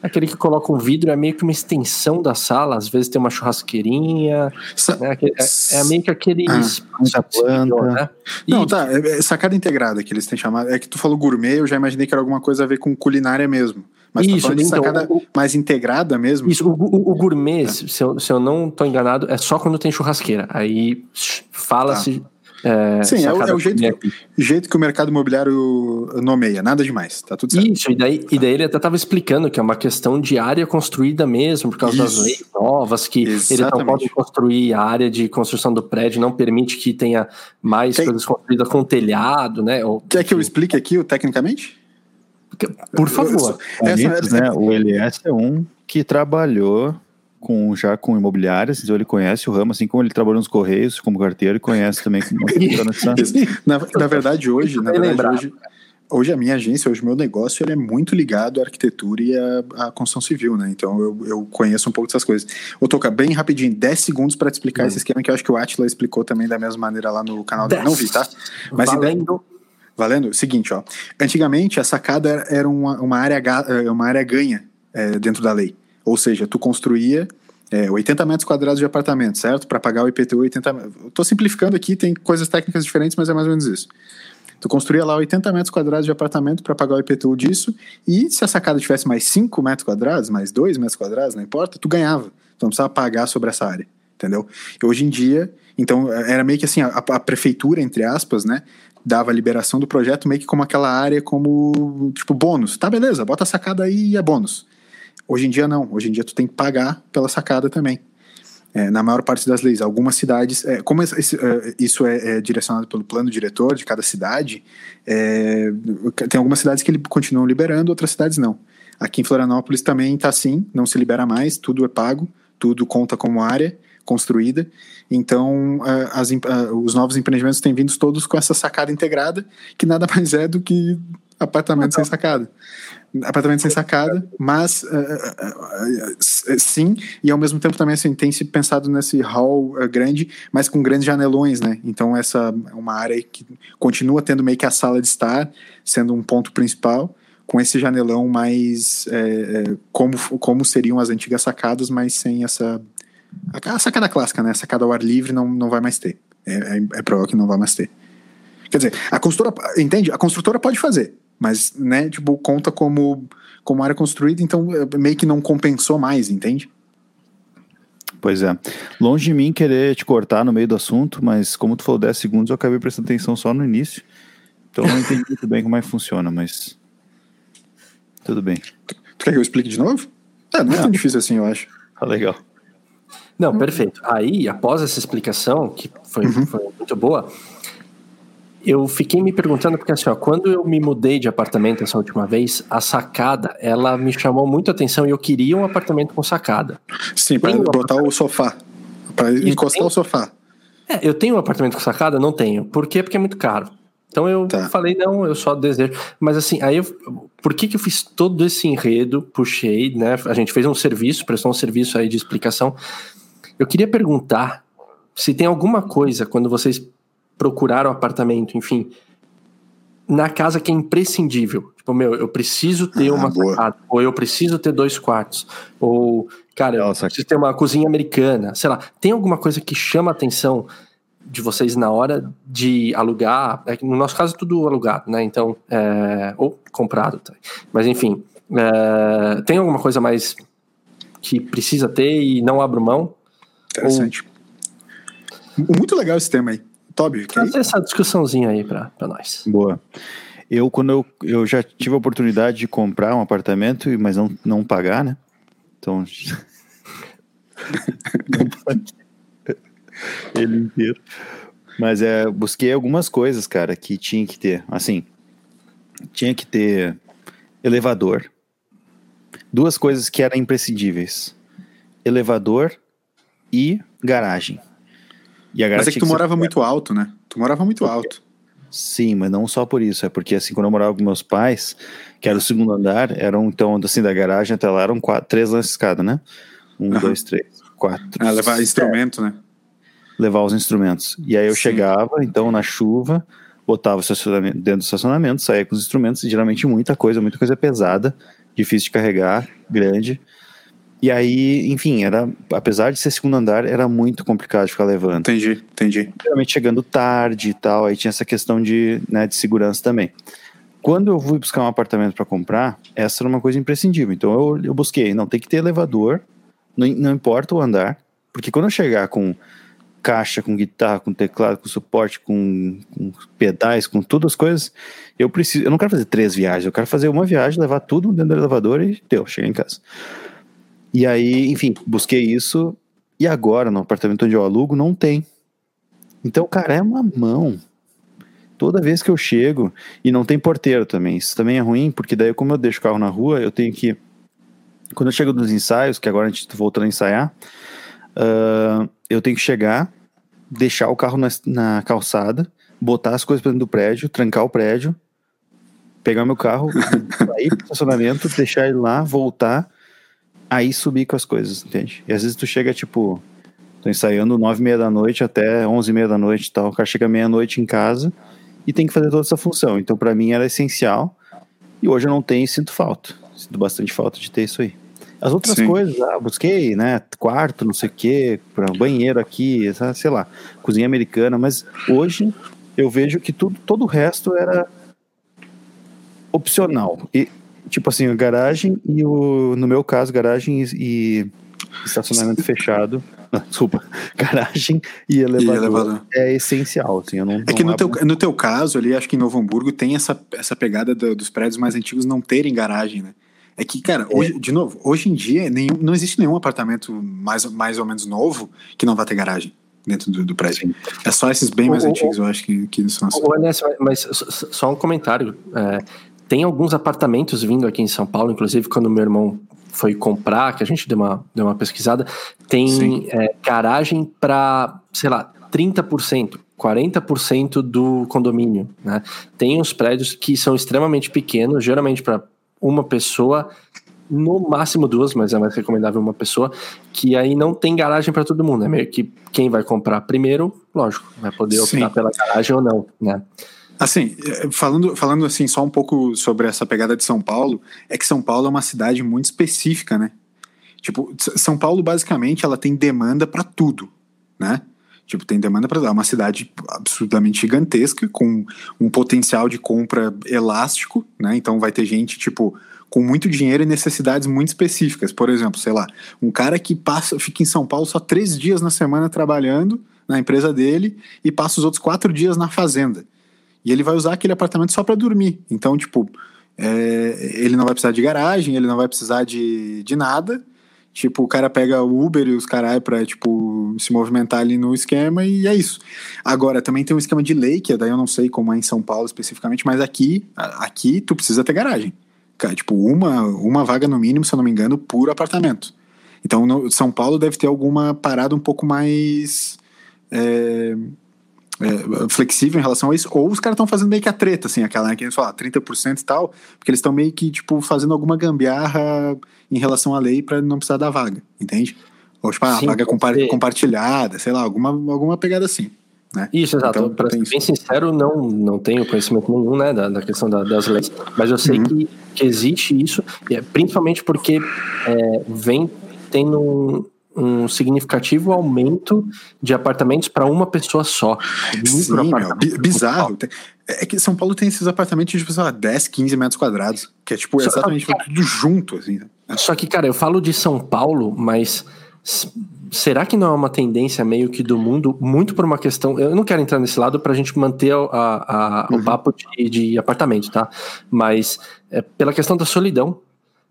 Aquele que coloca um vidro é meio que uma extensão da sala, às vezes tem uma churrasqueirinha. Sa né? é, é, meio que aquele ah, planta. Né? Não, tá. É, é sacada integrada que eles têm chamado. É que tu falou gourmet, eu já imaginei que era alguma coisa a ver com culinária mesmo. Mas tá isso, tá de então, sacada o, mais integrada mesmo? Isso, o, o, o gourmet, é. se, eu, se eu não tô enganado, é só quando tem churrasqueira. Aí fala-se. Tá é, Sim, é, o, é o jeito, que, jeito que o mercado imobiliário nomeia, nada demais, tá tudo certo. Isso, e daí, e daí ele até estava explicando que é uma questão de área construída mesmo, por causa Isso. das leis novas, que Exatamente. eles não podem construir a área de construção do prédio, não permite que tenha mais Tem... coisas construídas com telhado, né? Ou, Quer que eu explique aqui o tecnicamente? Por favor. Essa, né, o LS é um que trabalhou com, já com imobiliárias, então ele conhece o ramo, assim como ele trabalhou nos Correios como carteiro e conhece também como na, na verdade, hoje, na verdade, hoje, hoje a minha agência, hoje o meu negócio, ele é muito ligado à arquitetura e à, à construção civil, né? Então eu, eu conheço um pouco dessas coisas. Ô, Toca, bem rapidinho, 10 segundos para te explicar hum. esse esquema que eu acho que o Atila explicou também da mesma maneira lá no canal dele. Não vi, tá? Mas Valendo. Valendo? Seguinte, ó. Antigamente a sacada era uma, uma, área, eh, uma área ganha é, dentro da lei. Ou seja, tu construía é, 80 metros quadrados de apartamento, certo? Para pagar o IPTU 80 Estou simplificando aqui, tem coisas técnicas diferentes, mas é mais ou menos isso. Tu construía lá 80 metros quadrados de apartamento para pagar o IPTU disso, e se a sacada tivesse mais 5 metros quadrados, mais 2 metros quadrados, não importa, tu ganhava. Tu não precisava pagar sobre essa área, entendeu? E hoje em dia, então, era meio que assim, a, a prefeitura, entre aspas, né, dava a liberação do projeto meio que como aquela área como, tipo, bônus. Tá, beleza, bota a sacada aí e é bônus. Hoje em dia não, hoje em dia tu tem que pagar pela sacada também. É, na maior parte das leis. Algumas cidades, é, como esse, é, isso é, é, direcionado pelo plano diretor de cada cidade, é, tem algumas cidades que continuam liberando, outras cidades não. Aqui em Florianópolis também está assim, não se libera mais, tudo é pago, tudo conta como área construída. Então, as, os novos empreendimentos têm vindo todos com essa sacada integrada, que nada mais é do que apartamento sem sacada apartamento sem sacada, mas uh, uh, uh, sim, e ao mesmo tempo também assim, tem se pensado nesse hall grande, mas com grandes janelões, né? Então essa é uma área que continua tendo meio que a sala de estar, sendo um ponto principal, com esse janelão mais é, como, como seriam as antigas sacadas, mas sem essa a sacada clássica, né? A sacada ao ar livre não, não vai mais ter. É, é, é provável que não vai mais ter. Quer dizer, a construtora, entende? A construtora pode fazer, mas, né, tipo, conta como, como área construída, então é, meio que não compensou mais, entende? Pois é. Longe de mim querer te cortar no meio do assunto, mas como tu falou 10 segundos, eu acabei prestando atenção só no início. Então não entendi muito bem como é que funciona, mas. Tudo bem. Tu, tu quer que eu explique de novo? É, não é tão difícil assim, eu acho. Tá legal. Não, perfeito. Aí, após essa explicação, que foi, uhum. foi muito boa, eu fiquei me perguntando, porque assim, ó, quando eu me mudei de apartamento essa última vez, a sacada, ela me chamou muito a atenção e eu queria um apartamento com sacada. Sim, para botar o sofá, para encostar tem... o sofá. É, eu tenho um apartamento com sacada? Não tenho. Por quê? Porque é muito caro. Então eu tá. falei, não, eu só desejo. Mas assim, aí eu, por que que eu fiz todo esse enredo, puxei, né? A gente fez um serviço, prestou um serviço aí de explicação. Eu queria perguntar se tem alguma coisa, quando vocês procurar o um apartamento, enfim, na casa que é imprescindível. Tipo, meu, eu preciso ter ah, uma sacada, ou eu preciso ter dois quartos, ou, cara, Nossa, eu preciso ter uma cozinha americana, sei lá. Tem alguma coisa que chama a atenção de vocês na hora de alugar? É, no nosso caso, tudo alugado, né? Então, é, ou comprado também. Mas, enfim, é, tem alguma coisa mais que precisa ter e não abro mão? Interessante. Ou... Muito legal esse tema aí. Toby, Traz essa discussãozinha aí para nós. Boa. Eu, quando eu, eu já tive a oportunidade de comprar um apartamento, mas não, não pagar, né? Então. Ele inteiro. Mas é, busquei algumas coisas, cara, que tinha que ter. Assim, tinha que ter elevador. Duas coisas que eram imprescindíveis: elevador e garagem. E Mas é que tu morava muito alto, né? Tu morava muito alto. Sim, mas não só por isso. É porque, assim, quando eu morava com meus pais, que era o segundo andar, eram, então, assim, da garagem até lá, eram quatro, três lances escada, né? Um, uhum. dois, três, quatro. Ah, levar instrumento, né? Levar os instrumentos. E aí eu Sim. chegava, então, na chuva, botava o estacionamento dentro do estacionamento, saía com os instrumentos, e geralmente muita coisa, muita coisa pesada, difícil de carregar, grande. E aí, enfim, era, apesar de ser segundo andar, era muito complicado de ficar levando. Entendi, entendi. Geralmente chegando tarde e tal, aí tinha essa questão de, né, de segurança também. Quando eu fui buscar um apartamento para comprar, essa era uma coisa imprescindível. Então eu, eu busquei, não, tem que ter elevador, não, não importa o andar, porque quando eu chegar com caixa, com guitarra, com teclado, com suporte, com, com, pedais, com todas as coisas, eu preciso. Eu não quero fazer três viagens, eu quero fazer uma viagem, levar tudo dentro do elevador e deu, cheguei em casa. E aí, enfim, busquei isso. E agora, no apartamento onde eu alugo, não tem. Então, cara, é uma mão. Toda vez que eu chego, e não tem porteiro também. Isso também é ruim, porque daí, como eu deixo o carro na rua, eu tenho que. Quando eu chego nos ensaios, que agora a gente está voltando a ensaiar, uh, eu tenho que chegar, deixar o carro na, na calçada, botar as coisas para dentro do prédio, trancar o prédio, pegar meu carro, sair pro estacionamento, deixar ele lá, voltar aí subir com as coisas, entende? E às vezes tu chega, tipo, tô ensaiando nove e meia da noite até onze e meia da noite e tal, o cara chega meia-noite em casa e tem que fazer toda essa função. Então, para mim, era essencial e hoje eu não tenho e sinto falta. Sinto bastante falta de ter isso aí. As outras Sim. coisas, ah, busquei, né, quarto, não sei o quê, banheiro aqui, sei lá, cozinha americana, mas hoje eu vejo que tudo, todo o resto era opcional. E tipo assim, garagem e o. No meu caso, garagem e, e estacionamento fechado. Não, desculpa, garagem e elevador, e elevador, é essencial. Assim, eu não, é que no teu, no teu caso ali, acho que em Novo Hamburgo tem essa, essa pegada do, dos prédios mais antigos não terem garagem, né? É que, cara, é. hoje, de novo, hoje em dia nenhum, não existe nenhum apartamento mais, mais ou menos novo que não vá ter garagem dentro do, do prédio. Sim. É só esses bem mais antigos, eu acho que, que são assim. mas só um comentário. É, tem alguns apartamentos vindo aqui em São Paulo, inclusive quando meu irmão foi comprar, que a gente deu uma, deu uma pesquisada, tem é, garagem para, sei lá, 30%, 40% do condomínio. Né? Tem uns prédios que são extremamente pequenos, geralmente para uma pessoa, no máximo duas, mas é mais recomendável uma pessoa, que aí não tem garagem para todo mundo. É meio que quem vai comprar primeiro, lógico, vai poder optar Sim. pela garagem ou não, né? Assim, é, falando, falando assim só um pouco sobre essa pegada de São Paulo, é que São Paulo é uma cidade muito específica, né? Tipo, São Paulo basicamente ela tem demanda para tudo, né? Tipo, tem demanda para é uma cidade absurdamente gigantesca com um potencial de compra elástico, né? Então vai ter gente tipo com muito dinheiro e necessidades muito específicas. Por exemplo, sei lá, um cara que passa, fica em São Paulo só três dias na semana trabalhando na empresa dele e passa os outros quatro dias na fazenda. E ele vai usar aquele apartamento só para dormir. Então, tipo, é, ele não vai precisar de garagem, ele não vai precisar de, de nada. Tipo, o cara pega o Uber e os caras pra, tipo, se movimentar ali no esquema e é isso. Agora, também tem um esquema de lei, que daí eu não sei como é em São Paulo especificamente, mas aqui, aqui tu precisa ter garagem. Tipo, uma, uma vaga no mínimo, se eu não me engano, por apartamento. Então, no, São Paulo deve ter alguma parada um pouco mais... É, é, flexível em relação a isso, ou os caras estão fazendo meio que a treta, assim, aquela né, que a gente fala, 30% e tal, porque eles estão meio que, tipo, fazendo alguma gambiarra em relação à lei para não precisar da vaga, entende? Ou, tipo, a vaga compa ser. compartilhada, sei lá, alguma, alguma pegada assim. Né? Isso, exato. Então, para ser bem sincero, não, não tenho conhecimento nenhum né, da, da questão da, das leis, mas eu sei uhum. que, que existe isso, é, principalmente porque é, vem tendo um significativo aumento de apartamentos para uma pessoa só. Sim, meu, bizarro. É que São Paulo tem esses apartamentos de, tipo, sei lá, 10, 15 metros quadrados, que é tipo exatamente só, tudo junto, assim. Né? Só que, cara, eu falo de São Paulo, mas será que não é uma tendência meio que do mundo, muito por uma questão. Eu não quero entrar nesse lado para a gente manter a, a, uhum. o papo de, de apartamento, tá? Mas é pela questão da solidão.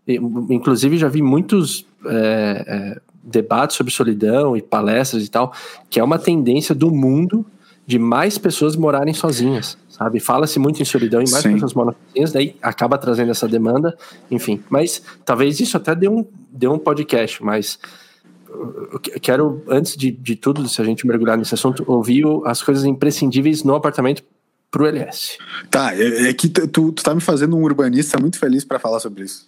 Inclusive, já vi muitos é, é, debates sobre solidão e palestras e tal, que é uma tendência do mundo de mais pessoas morarem sozinhas, sabe? Fala-se muito em solidão e mais Sim. pessoas moram sozinhas, daí acaba trazendo essa demanda, enfim. Mas talvez isso até dê um, dê um podcast, mas eu quero, antes de, de tudo, se a gente mergulhar nesse assunto, ouvir as coisas imprescindíveis no apartamento pro LS. Tá, é, é que tu, tu tá me fazendo um urbanista muito feliz para falar sobre isso.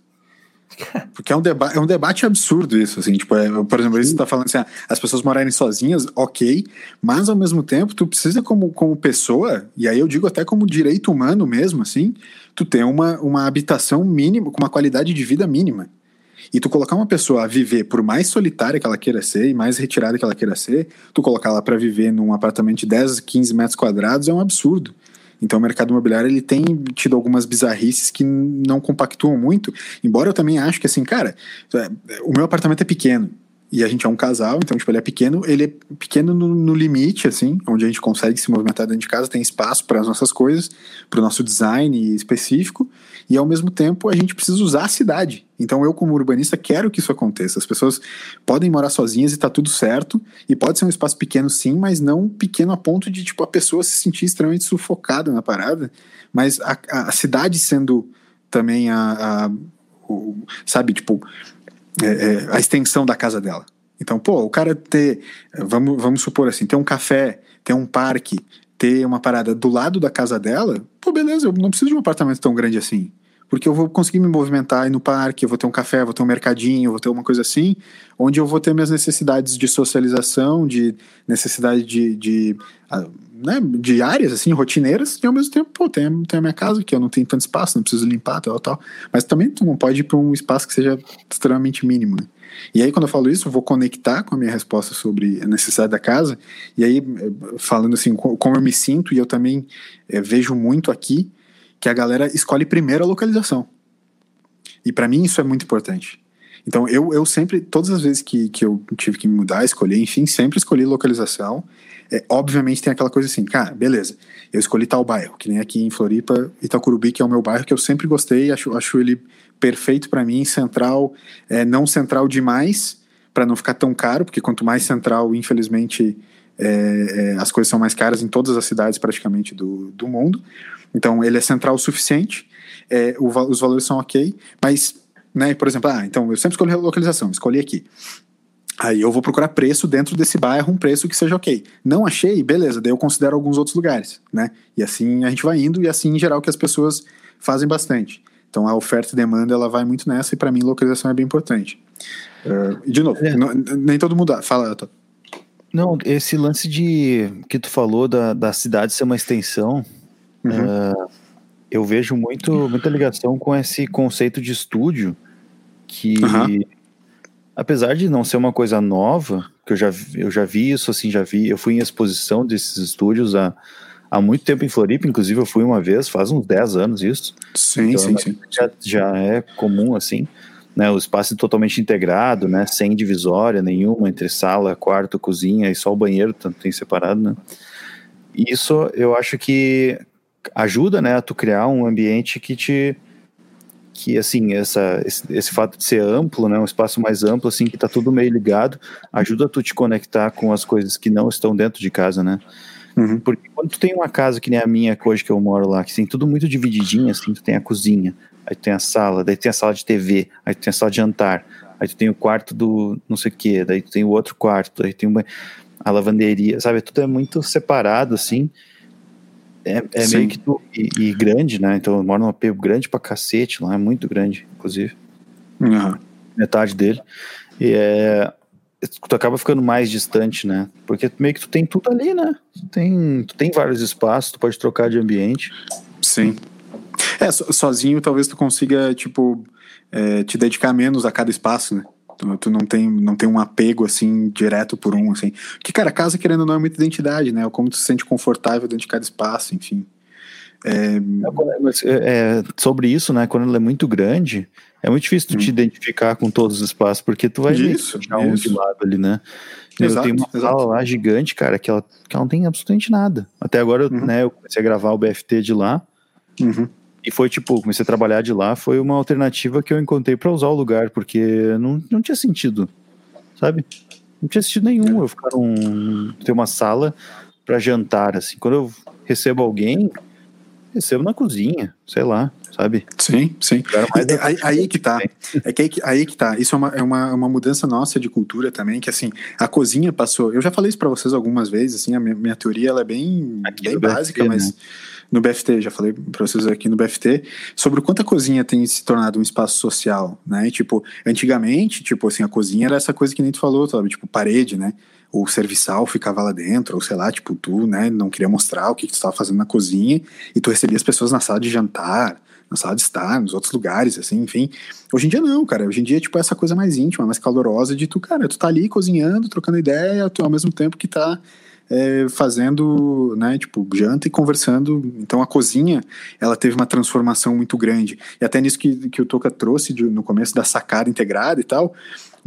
Porque é um, deba é um debate absurdo isso, assim, tipo, é, por exemplo, você tá falando assim, ah, as pessoas morarem sozinhas, ok, mas ao mesmo tempo tu precisa como, como pessoa, e aí eu digo até como direito humano mesmo, assim, tu ter uma, uma habitação mínima, com uma qualidade de vida mínima. E tu colocar uma pessoa a viver, por mais solitária que ela queira ser e mais retirada que ela queira ser, tu colocar ela para viver num apartamento de 10, 15 metros quadrados é um absurdo. Então o mercado imobiliário ele tem tido algumas bizarrices que não compactuam muito, embora eu também acho que assim, cara, é, o meu apartamento é pequeno e a gente é um casal, então tipo, ele é pequeno, ele é pequeno no, no limite, assim, onde a gente consegue se movimentar dentro de casa, tem espaço para as nossas coisas, para o nosso design específico, e ao mesmo tempo a gente precisa usar a cidade. Então eu, como urbanista, quero que isso aconteça. As pessoas podem morar sozinhas e tá tudo certo, e pode ser um espaço pequeno sim, mas não pequeno a ponto de tipo a pessoa se sentir extremamente sufocada na parada, mas a, a cidade sendo também a, a o, sabe, tipo, é, é, a extensão da casa dela. Então, pô, o cara ter, vamos, vamos supor assim, ter um café, ter um parque, ter uma parada do lado da casa dela, pô, beleza, eu não preciso de um apartamento tão grande assim porque eu vou conseguir me movimentar aí no parque, eu vou ter um café, vou ter um mercadinho, vou ter uma coisa assim, onde eu vou ter minhas necessidades de socialização, de necessidade de, de ah, né, diárias, assim, rotineiras, e ao mesmo tempo, pô, tem, tem a minha casa, que eu não tenho tanto espaço, não preciso limpar, tal, tal. Mas também tu não pode ir para um espaço que seja extremamente mínimo, né? E aí, quando eu falo isso, eu vou conectar com a minha resposta sobre a necessidade da casa, e aí, eh, falando assim, como eu me sinto, e eu também é, vejo muito aqui, que a galera escolhe primeiro a localização. E para mim isso é muito importante. Então eu, eu sempre, todas as vezes que, que eu tive que me mudar, escolher, enfim, sempre escolhi localização. É, obviamente tem aquela coisa assim, cara, beleza, eu escolhi tal bairro, que nem aqui em Floripa, Itacurubi, que é o meu bairro que eu sempre gostei, acho, acho ele perfeito para mim, central, é, não central demais, para não ficar tão caro, porque quanto mais central, infelizmente, é, é, as coisas são mais caras em todas as cidades praticamente do, do mundo. Então, ele é central o suficiente, é, o, os valores são ok, mas, né, por exemplo, ah, então eu sempre escolhi a localização, escolhi aqui. Aí eu vou procurar preço dentro desse bairro, um preço que seja ok. Não achei, beleza, daí eu considero alguns outros lugares, né? E assim a gente vai indo, e assim em geral que as pessoas fazem bastante. Então a oferta e demanda ela vai muito nessa, e para mim localização é bem importante. Uh, de novo, é. não, nem todo mundo. Fala, Tô. Não, esse lance de que tu falou da, da cidade ser uma extensão, Uhum. Uh, eu vejo muito, muita ligação com esse conceito de estúdio, que uhum. apesar de não ser uma coisa nova, que eu já, eu já vi isso, assim, já vi, eu fui em exposição desses estúdios há, há muito tempo em Floripa, inclusive eu fui uma vez, faz uns 10 anos isso. Sim, então, sim, sim. Já, já é comum, assim, né, o espaço totalmente integrado, né, sem divisória nenhuma entre sala, quarto, cozinha e só o banheiro tem separado, né. Isso eu acho que ajuda, né, a tu criar um ambiente que te que assim essa esse, esse, fato de ser amplo, né, um espaço mais amplo assim que tá tudo meio ligado, ajuda a tu te conectar com as coisas que não estão dentro de casa, né? Uhum. Porque quando tu tem uma casa que nem a minha hoje que eu moro lá, que tem tudo muito divididinho, assim, tu tem a cozinha, aí tu tem a sala, daí tu tem a sala de TV, aí tu tem a sala de jantar, aí tu tem o quarto do não sei o que, daí tu tem o outro quarto, aí tem uma, a lavanderia, sabe? Tudo é muito separado, assim, é, é meio que tu, e, e, grande, né? Então mora num apego grande pra cacete lá, é muito grande, inclusive. Uhum. Metade dele. E é. Tu acaba ficando mais distante, né? Porque meio que tu tem tudo ali, né? Tu tem, tu tem vários espaços, tu pode trocar de ambiente. Sim. É, sozinho talvez tu consiga, tipo, é, te dedicar menos a cada espaço, né? Tu, tu, não tem, não tem um apego, assim, direto por um, assim. Porque, cara, casa, querendo ou não, é muita identidade, né? Como tu se sente confortável dentro de cada espaço, enfim. É... É, é, ver isso, né? Quando ela é muito grande, é muito difícil tu hum. te identificar com todos os espaços, porque tu vai isso, deixar um de lado ali, né? Exato, eu tenho uma exato. sala lá gigante, cara, que ela, que ela não tem absolutamente nada. Até agora, uhum. né, eu comecei a gravar o BFT de lá. Uhum. E foi tipo, comecei a trabalhar de lá, foi uma alternativa que eu encontrei para usar o lugar, porque não, não tinha sentido, sabe? Não tinha sentido nenhum eu ficar um, ter uma sala para jantar, assim. Quando eu recebo alguém, recebo na cozinha, sei lá, sabe? Sim, sim. É, aí, aí, que tá. É que aí, aí que tá. Isso é uma, é uma, uma mudança nossa de cultura também, que assim, a cozinha passou. Eu já falei isso pra vocês algumas vezes, assim, a minha, minha teoria ela é bem, bem básica, BFT, mas. Né? No BFT, já falei pra vocês aqui no BFT, sobre o quanto a cozinha tem se tornado um espaço social, né? E, tipo, antigamente, tipo assim, a cozinha era essa coisa que nem tu falou, sabe? Tipo, parede, né? o serviçal ficava lá dentro, ou sei lá, tipo, tu, né, não queria mostrar o que, que tu estava fazendo na cozinha, e tu recebia as pessoas na sala de jantar, na sala de estar, nos outros lugares, assim, enfim. Hoje em dia não, cara. Hoje em dia, tipo, é essa coisa mais íntima, mais calorosa de tu, cara, tu tá ali cozinhando, trocando ideia, tu, ao mesmo tempo que tá é, fazendo, né, tipo, janta e conversando. Então a cozinha, ela teve uma transformação muito grande. E até nisso que, que o Toca trouxe de, no começo da sacada integrada e tal,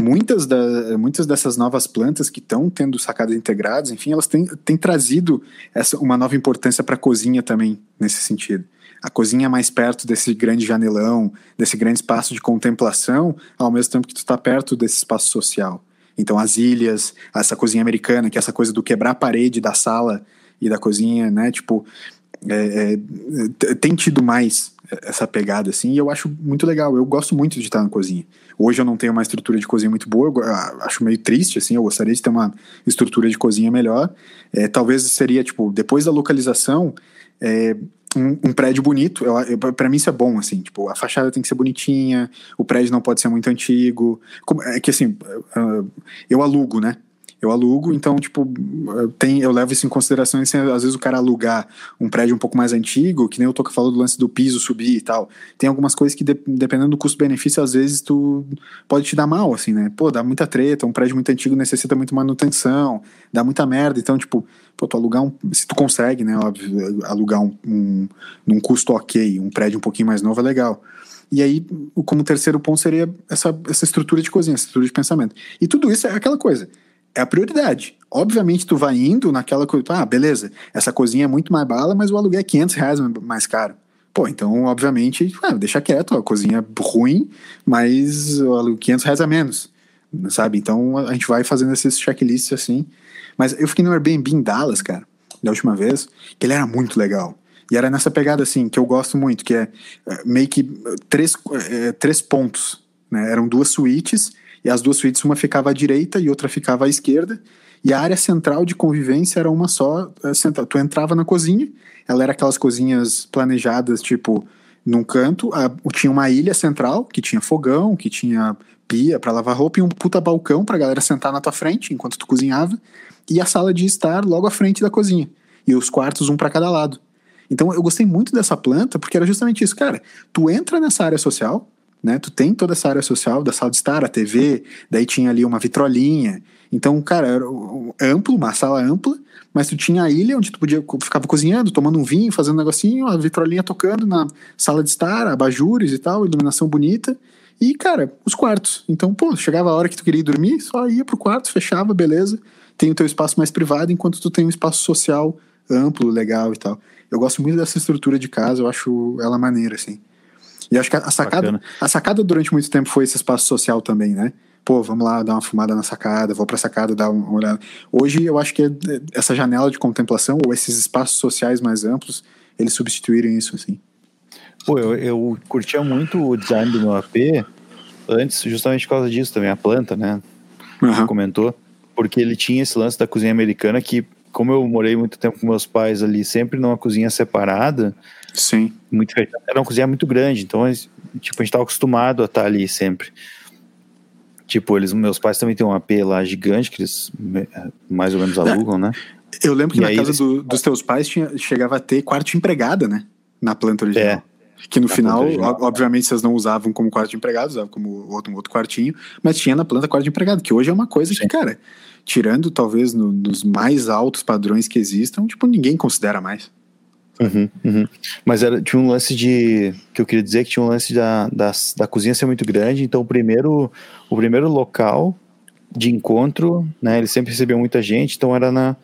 muitas, da, muitas dessas novas plantas que estão tendo sacadas integradas, enfim, elas têm, têm trazido essa, uma nova importância para a cozinha também, nesse sentido. A cozinha é mais perto desse grande janelão, desse grande espaço de contemplação, ao mesmo tempo que tu está perto desse espaço social. Então, as ilhas, essa cozinha americana, que é essa coisa do quebrar a parede da sala e da cozinha, né? Tipo, é, é, tem tido mais essa pegada, assim, e eu acho muito legal. Eu gosto muito de estar na cozinha. Hoje eu não tenho uma estrutura de cozinha muito boa, eu acho meio triste, assim, eu gostaria de ter uma estrutura de cozinha melhor. É, talvez seria, tipo, depois da localização, é, um, um, prédio bonito, para mim isso é bom, assim, tipo, a fachada tem que ser bonitinha, o prédio não pode ser muito antigo. É que assim, eu alugo, né? Eu alugo, então, tipo, tem, eu levo isso em consideração, assim, às vezes o cara alugar um prédio um pouco mais antigo, que nem eu tô falando do lance do piso subir e tal, tem algumas coisas que, de, dependendo do custo-benefício, às vezes tu pode te dar mal, assim, né? Pô, dá muita treta, um prédio muito antigo necessita muito manutenção, dá muita merda, então, tipo, pô, tu alugar um, se tu consegue, né, óbvio, alugar um, um, num custo ok, um prédio um pouquinho mais novo é legal. E aí, como terceiro ponto seria essa, essa estrutura de cozinha, essa estrutura de pensamento. E tudo isso é aquela coisa é a prioridade. Obviamente, tu vai indo naquela coisa, ah, beleza, essa cozinha é muito mais bala, mas o aluguel é 500 reais mais caro. Pô, então, obviamente, ah, deixa quieto, a cozinha é ruim, mas 500 reais a menos, sabe? Então, a gente vai fazendo esses checklists assim. Mas eu fiquei no Airbnb em Dallas, cara, da última vez, que ele era muito legal. E era nessa pegada, assim, que eu gosto muito, que é, é meio que três, é, três pontos, né? Eram duas suítes e as duas suítes, uma ficava à direita e outra ficava à esquerda. E a área central de convivência era uma só. Eh, central. Tu entrava na cozinha, ela era aquelas cozinhas planejadas, tipo, num canto. A, tinha uma ilha central, que tinha fogão, que tinha pia para lavar roupa e um puta balcão pra galera sentar na tua frente enquanto tu cozinhava. E a sala de estar logo à frente da cozinha. E os quartos, um para cada lado. Então eu gostei muito dessa planta porque era justamente isso, cara. Tu entra nessa área social, né? Tu tem toda essa área social da sala de estar, a TV, daí tinha ali uma vitrolinha. Então, cara, era amplo, uma sala ampla, mas tu tinha a ilha onde tu podia ficava cozinhando, tomando um vinho, fazendo um negocinho, a vitrolinha tocando na sala de estar, abajures e tal, iluminação bonita. E, cara, os quartos. Então, pô, chegava a hora que tu queria ir dormir, só ia pro quarto, fechava, beleza. Tem o teu espaço mais privado, enquanto tu tem um espaço social amplo, legal e tal. Eu gosto muito dessa estrutura de casa, eu acho ela maneira, assim. E acho que a sacada, a sacada durante muito tempo foi esse espaço social também, né? Pô, vamos lá dar uma fumada na sacada, vou pra sacada dar uma olhada. Hoje eu acho que essa janela de contemplação ou esses espaços sociais mais amplos, eles substituírem isso, assim. Pô, eu, eu curtia muito o design do meu AP antes, justamente por causa disso também, a planta, né? Uhum. Você comentou. Porque ele tinha esse lance da cozinha americana que, como eu morei muito tempo com meus pais ali, sempre numa cozinha separada, Sim. Muito Era uma cozinha muito grande, então tipo, a gente estava acostumado a estar ali sempre. Tipo, eles, meus pais também têm um AP lá gigante que eles mais ou menos é. alugam, é. né? Eu lembro que e na casa eles... do, dos teus pais tinha, chegava a ter quarto de empregada, né? Na planta original. É. Que no na final, obviamente, vocês não usavam como quarto de empregado, usavam como outro, um outro quartinho, mas tinha na planta quarto de empregado, que hoje é uma coisa Sim. que, cara, tirando talvez no, nos mais altos padrões que existam, tipo, ninguém considera mais. Uhum, uhum. Mas era, tinha um lance de. que eu queria dizer que tinha um lance da, da, da cozinha ser muito grande, então o primeiro, o primeiro local de encontro, né? Ele sempre recebia muita gente, então era na,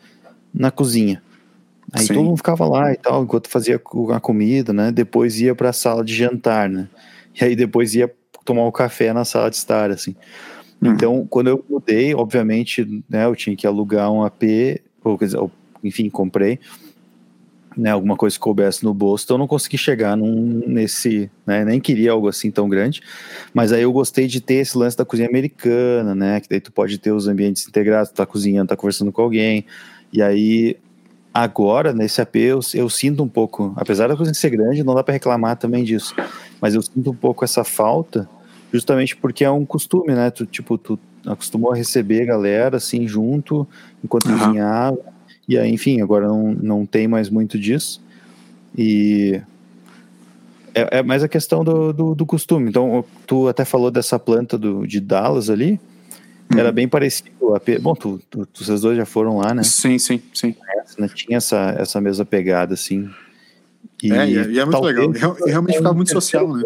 na cozinha. Aí Sim. todo mundo ficava lá e tal, enquanto fazia a comida, né? Depois ia para a sala de jantar, né? E aí depois ia tomar o um café na sala de estar, assim. Uhum. Então, quando eu mudei, obviamente, né, eu tinha que alugar um AP, ou, enfim, comprei. Né, alguma coisa que coubesse no bolso, então eu não consegui chegar num, nesse, né, nem queria algo assim tão grande, mas aí eu gostei de ter esse lance da cozinha americana, né, que daí tu pode ter os ambientes integrados, tu tá cozinhando, tá conversando com alguém, e aí agora nesse AP eu, eu sinto um pouco, apesar da cozinha ser grande, não dá para reclamar também disso, mas eu sinto um pouco essa falta, justamente porque é um costume, né, tu, tipo, tu acostumou a receber galera assim junto, enquanto uhum. cozinhava, e aí, enfim, agora não, não tem mais muito disso. E é, é mais a questão do, do, do, costume. Então, tu até falou dessa planta do, de Dallas ali. Hum. Era bem parecido. A, bom, tu, tu, vocês dois já foram lá, né? Sim, sim, sim. Essa, né? Tinha essa, essa mesma pegada, assim. E, é, e é, e é muito legal. E realmente ficava muito social, né?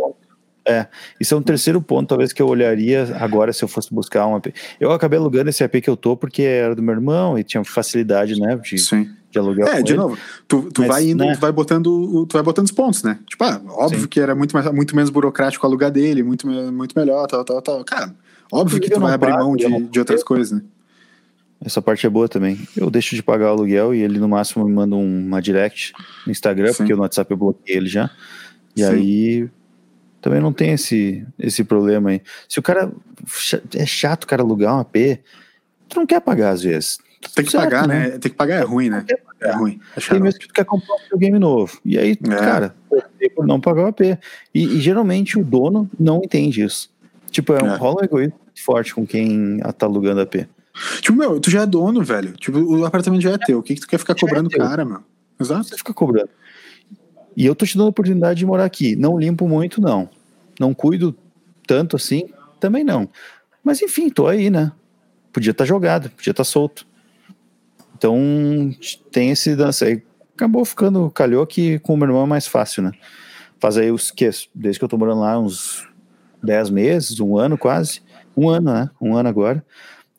É, isso é um terceiro ponto, talvez, que eu olharia agora se eu fosse buscar um AP. Eu acabei alugando esse AP que eu tô porque era do meu irmão e tinha facilidade, né, de, Sim. de alugar. É, de ele. novo, tu, tu Mas, vai indo, né? tu vai botando, tu vai botando os pontos, né? Tipo, ah, óbvio Sim. que era muito, mais, muito menos burocrático alugar dele, muito, muito melhor, tal, tal, tal. Cara, óbvio que tu vai abrir mão de, de outras coisas, né? Essa parte é boa também. Eu deixo de pagar o aluguel e ele no máximo me manda uma direct no Instagram, Sim. porque no WhatsApp eu bloqueei ele já. E Sim. aí também não tem esse, esse problema aí. Se o cara. É chato o cara alugar um AP, tu não quer pagar às vezes. Tem que certo, pagar, né? né? Tem que pagar, é ruim, né? É ruim. É tem mesmo que tu quer comprar um videogame novo. E aí, é. cara, por não pagar o AP. E, e, geralmente o dono não entende isso. Tipo, é um, é. rola um egoísmo forte com quem tá alugando AP. Tipo, meu, tu já é dono, velho. Tipo, o apartamento já é teu. O que, que tu quer ficar já é cobrando é cara, meu? Exato. Você fica cobrando. E eu tô te dando a oportunidade de morar aqui. Não limpo muito, não. Não cuido tanto assim, também não. Mas enfim, tô aí, né? Podia estar tá jogado, podia estar tá solto. Então tem esse dança aí. Acabou ficando, calhou que com o meu irmão é mais fácil, né? Faz aí os que, desde que eu tô morando lá, uns 10 meses, um ano quase. Um ano, né? Um ano agora.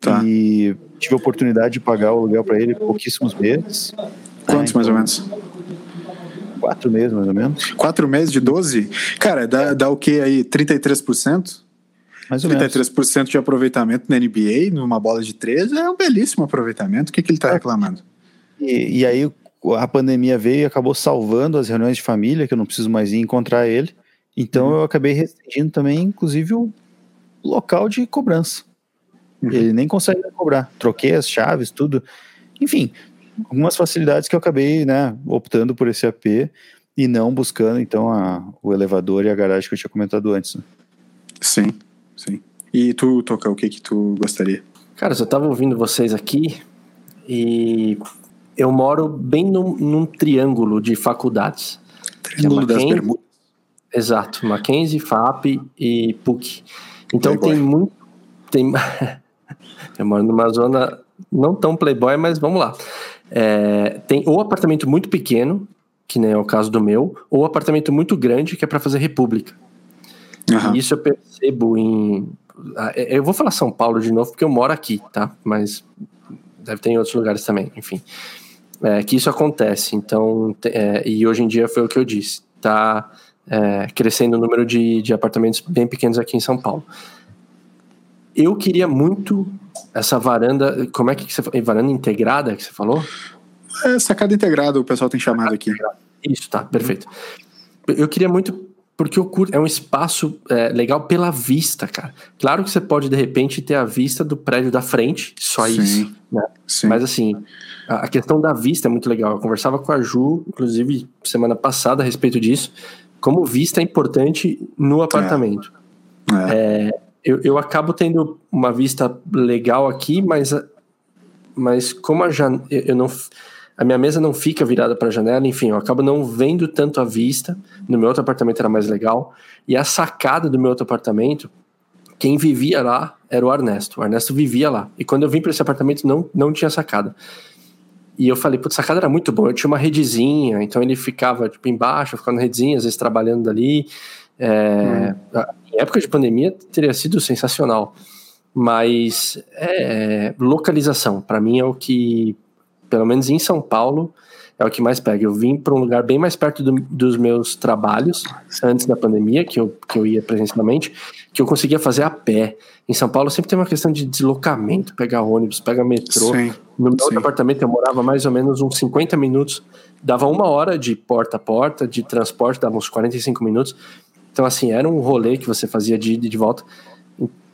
Tá. E tive a oportunidade de pagar o aluguel para ele pouquíssimos meses. Quantos mais ou menos? Quatro meses, mais ou menos. Quatro meses de 12? Cara, dá, dá o que aí? 33%? Mais ou 33% menos. de aproveitamento na NBA, numa bola de três, é um belíssimo aproveitamento. O que, que ele está reclamando? E, e aí a pandemia veio e acabou salvando as reuniões de família, que eu não preciso mais ir encontrar ele. Então uhum. eu acabei restringindo também, inclusive, o local de cobrança. Uhum. Ele nem consegue cobrar. Troquei as chaves, tudo. Enfim, algumas facilidades que eu acabei, né, optando por esse AP e não buscando, então, a, o elevador e a garagem que eu tinha comentado antes. Né? Sim, sim. E tu, Toca, o que que tu gostaria? Cara, eu tava ouvindo vocês aqui e eu moro bem num, num triângulo de faculdades. Triângulo é das Bermudas. Exato, Mackenzie, FAP e PUC. Então Playboy. tem muito... Tem, eu moro numa zona não tão playboy, mas vamos lá. É, tem ou apartamento muito pequeno, que nem é o caso do meu, ou apartamento muito grande, que é para fazer república. Uhum. Isso eu percebo em. Ah, é, eu vou falar São Paulo de novo, porque eu moro aqui, tá? Mas deve ter em outros lugares também, enfim. É, que isso acontece. Então, é, e hoje em dia foi o que eu disse, tá é, crescendo o número de, de apartamentos bem pequenos aqui em São Paulo. Eu queria muito essa varanda, como é que você varanda integrada que você falou? É sacada integrada, o pessoal tem chamado aqui. Isso, tá, perfeito. Eu queria muito porque o curto é um espaço é, legal pela vista, cara. Claro que você pode de repente ter a vista do prédio da frente, só Sim. isso, né? Sim. Mas assim, a, a, questão da vista é muito legal. Eu conversava com a Ju, inclusive semana passada a respeito disso, como vista é importante no apartamento. É. É, eu, eu acabo tendo uma vista legal aqui, mas, mas como a jan... eu não a minha mesa não fica virada para a janela, enfim, eu acabo não vendo tanto a vista. No meu outro apartamento era mais legal. E a sacada do meu outro apartamento, quem vivia lá era o Ernesto. O Ernesto vivia lá. E quando eu vim para esse apartamento, não, não tinha sacada. E eu falei, putz, sacada era muito bom. Eu tinha uma redezinha, então ele ficava tipo, embaixo, ficava na redezinha, às vezes trabalhando dali. É, hum. Em época de pandemia teria sido sensacional. Mas é, localização, para mim, é o que pelo menos em São Paulo, é o que mais pega. Eu vim para um lugar bem mais perto do, dos meus trabalhos, antes da pandemia, que eu, que eu ia presencialmente, que eu conseguia fazer a pé. Em São Paulo sempre tem uma questão de deslocamento, pegar ônibus, pegar metrô. Sim, no meu sim. apartamento eu morava mais ou menos uns 50 minutos, dava uma hora de porta a porta, de transporte, dava uns 45 minutos. Então, assim, era um rolê que você fazia de ida e de volta.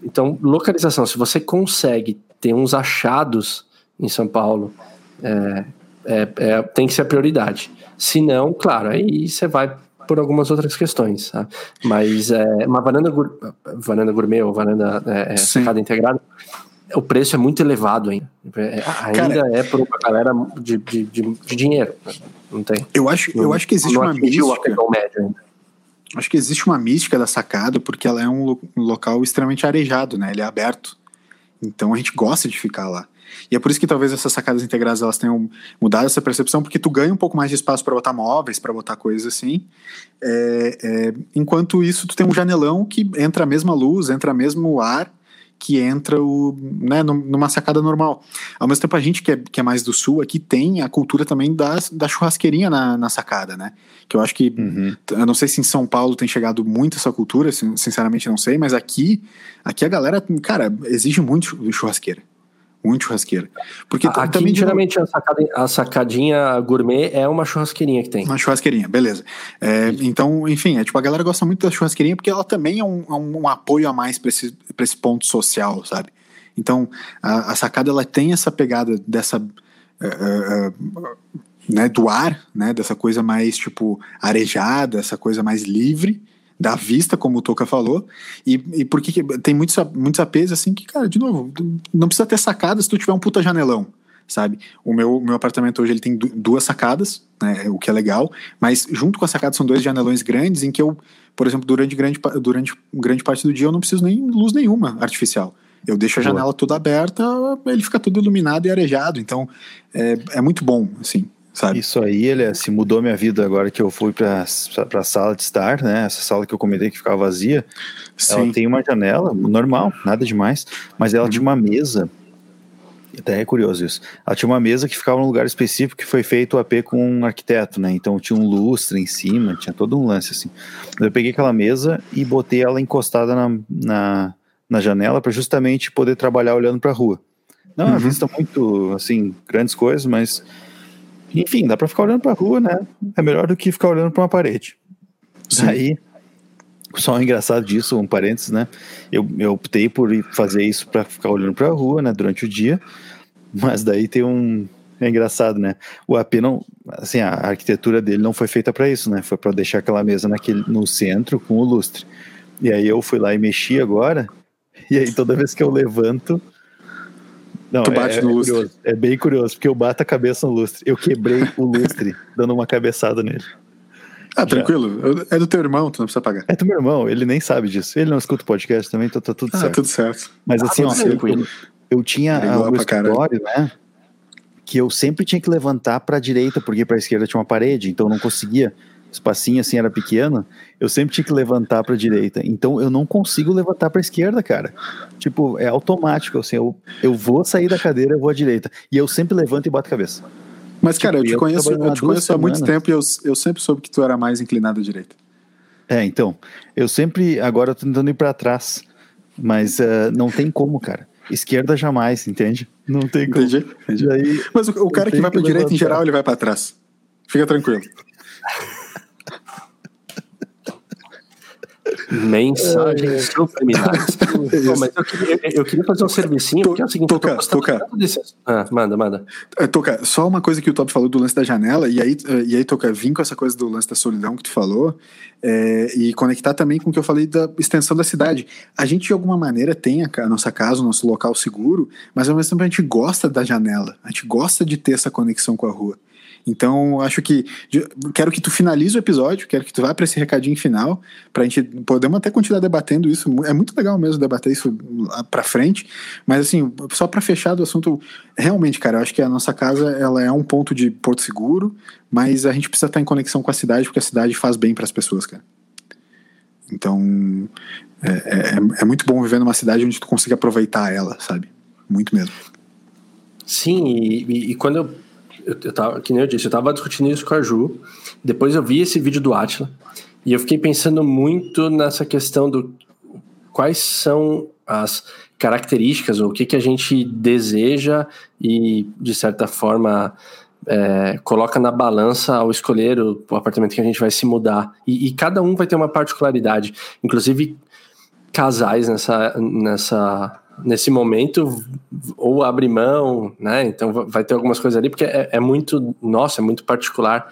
Então, localização, se você consegue ter uns achados em São Paulo, é, é, é, tem que ser a prioridade. Se não, claro, aí você vai por algumas outras questões. Tá? Mas é, uma varanda, varanda gourmet ou varanda é, é sacada integrada, o preço é muito elevado ainda. É, ainda Cara, é por uma galera de, de, de, dinheiro. Não tem. Eu acho, eu acho que existe uma mística. Acho que existe uma mística da sacada porque ela é um, um local extremamente arejado, né? Ele é aberto. Então a gente gosta de ficar lá. E é por isso que talvez essas sacadas integradas elas tenham mudado essa percepção, porque tu ganha um pouco mais de espaço para botar móveis, para botar coisas assim. É, é, enquanto isso, tu tem um janelão que entra a mesma luz, entra o mesmo ar que entra o, né, numa sacada normal. Ao mesmo tempo, a gente que é, que é mais do sul aqui tem a cultura também da, da churrasqueirinha na, na sacada, né? Que eu acho que, uhum. eu não sei se em São Paulo tem chegado muito essa cultura, sinceramente não sei, mas aqui, aqui a galera, cara, exige muito churrasqueira muito churrasqueira. Porque Aqui, também geralmente a, sacada, a, sacadinha gourmet é uma churrasqueirinha que tem. Uma churrasqueirinha, beleza. É, então, enfim, é tipo, a galera gosta muito da churrasqueirinha porque ela também é um, é um apoio a mais para esse, pra esse ponto social, sabe? Então, a, a sacada ela tem essa pegada dessa. Uh, uh, né, do ar, né, dessa coisa mais tipo arejada, essa coisa mais livre, da vista, como o Toca falou, e, e porque tem muitos, muitos APs assim que, cara, de novo, não precisa ter sacada se tu tiver um puta janelão, sabe? O meu, meu apartamento hoje ele tem duas sacadas, né, o que é legal, mas junto com a sacada são dois janelões grandes em que eu, por exemplo, durante grande, durante grande parte do dia eu não preciso nem luz nenhuma artificial. Eu deixo a janela toda aberta, ele fica todo iluminado e arejado, então é, é muito bom, assim sabe? Isso aí, ele se mudou minha vida agora que eu fui para a sala de estar, né? Essa sala que eu comentei que ficava vazia. Sim. Ela tem uma janela normal, nada demais, mas ela uhum. tinha uma mesa. Até é curioso isso. Ela tinha uma mesa que ficava num lugar específico que foi feito o AP com um arquiteto, né? Então tinha um lustre em cima, tinha todo um lance assim. Eu peguei aquela mesa e botei ela encostada na, na, na janela para justamente poder trabalhar olhando para a rua. Não, uhum. a vista muito, assim, grandes coisas, mas enfim, dá para ficar olhando para a rua, né? É melhor do que ficar olhando para uma parede. Sim. Aí, só um engraçado disso, um parênteses, né? Eu, eu optei por fazer isso para ficar olhando para a rua, né, durante o dia. Mas daí tem um é engraçado, né? O AP não, assim, a arquitetura dele não foi feita para isso, né? Foi para deixar aquela mesa naquele no centro com o lustre. E aí eu fui lá e mexi agora. E aí toda vez que eu levanto, não, tu bate é, no é lustre. Curioso, é bem curioso, porque eu bato a cabeça no lustre. Eu quebrei o lustre dando uma cabeçada nele. Ah, tranquilo. É do teu irmão, tu não precisa pagar. É do meu irmão, ele nem sabe disso. Ele não escuta o podcast também, então tá tudo ah, certo. tudo certo. Mas assim, ah, ó, eu, eu, tinha o escritório, né? Que eu sempre tinha que levantar para a direita, porque para a esquerda tinha uma parede, então eu não conseguia espacinho assim era pequeno, eu sempre tinha que levantar para a direita. Então eu não consigo levantar para a esquerda, cara. Tipo, é automático, assim, eu, eu vou sair da cadeira, eu vou à direita. E eu sempre levanto e bato a cabeça. Mas, cara, tipo, eu te conheço, eu te conheço há muito tempo e eu, eu sempre soube que tu era mais inclinado à direita. É, então, eu sempre, agora eu tô tentando ir para trás, mas uh, não tem como, cara. Esquerda jamais, entende? Não tem como. Entendi, entendi. Aí, mas o, o cara que vai para direita, em geral, ele vai para trás. Fica tranquilo. Mensagens é... subliminares. Mas eu queria, eu queria, fazer um servicinho, porque é o seguinte, toca, toca. Desse... Ah, manda, manda. É, toca, só uma coisa que o Top falou do lance da janela, e aí, eh, e aí Toca, vim com essa coisa do lance da solidão que tu falou, é, e conectar também com o que eu falei da extensão da cidade. A gente, de alguma maneira, tem a, a nossa casa, o nosso local seguro, mas ao mesmo tempo a gente gosta da janela, a gente gosta de ter essa conexão com a rua. Então, acho que quero que tu finalize o episódio, quero que tu vá para esse recadinho final, para a gente podemos até continuar debatendo isso. É muito legal mesmo debater isso para frente, mas assim, só para fechar do assunto, realmente, cara, eu acho que a nossa casa ela é um ponto de porto seguro, mas a gente precisa estar em conexão com a cidade, porque a cidade faz bem para as pessoas, cara. Então, é, é, é muito bom viver numa cidade onde tu consiga aproveitar ela, sabe? Muito mesmo. Sim, e, e, e quando eu eu, eu tava, que nem eu disse, eu tava discutindo isso com a Ju, depois eu vi esse vídeo do Atila, e eu fiquei pensando muito nessa questão do quais são as características, ou o que, que a gente deseja e, de certa forma, é, coloca na balança ao escolher o, o, apartamento que a gente vai se mudar. E, e, cada um vai ter uma particularidade. Inclusive, casais nessa, nessa, nesse momento ou abre mão, né? Então vai ter algumas coisas ali, porque é, é muito, nossa, é muito particular.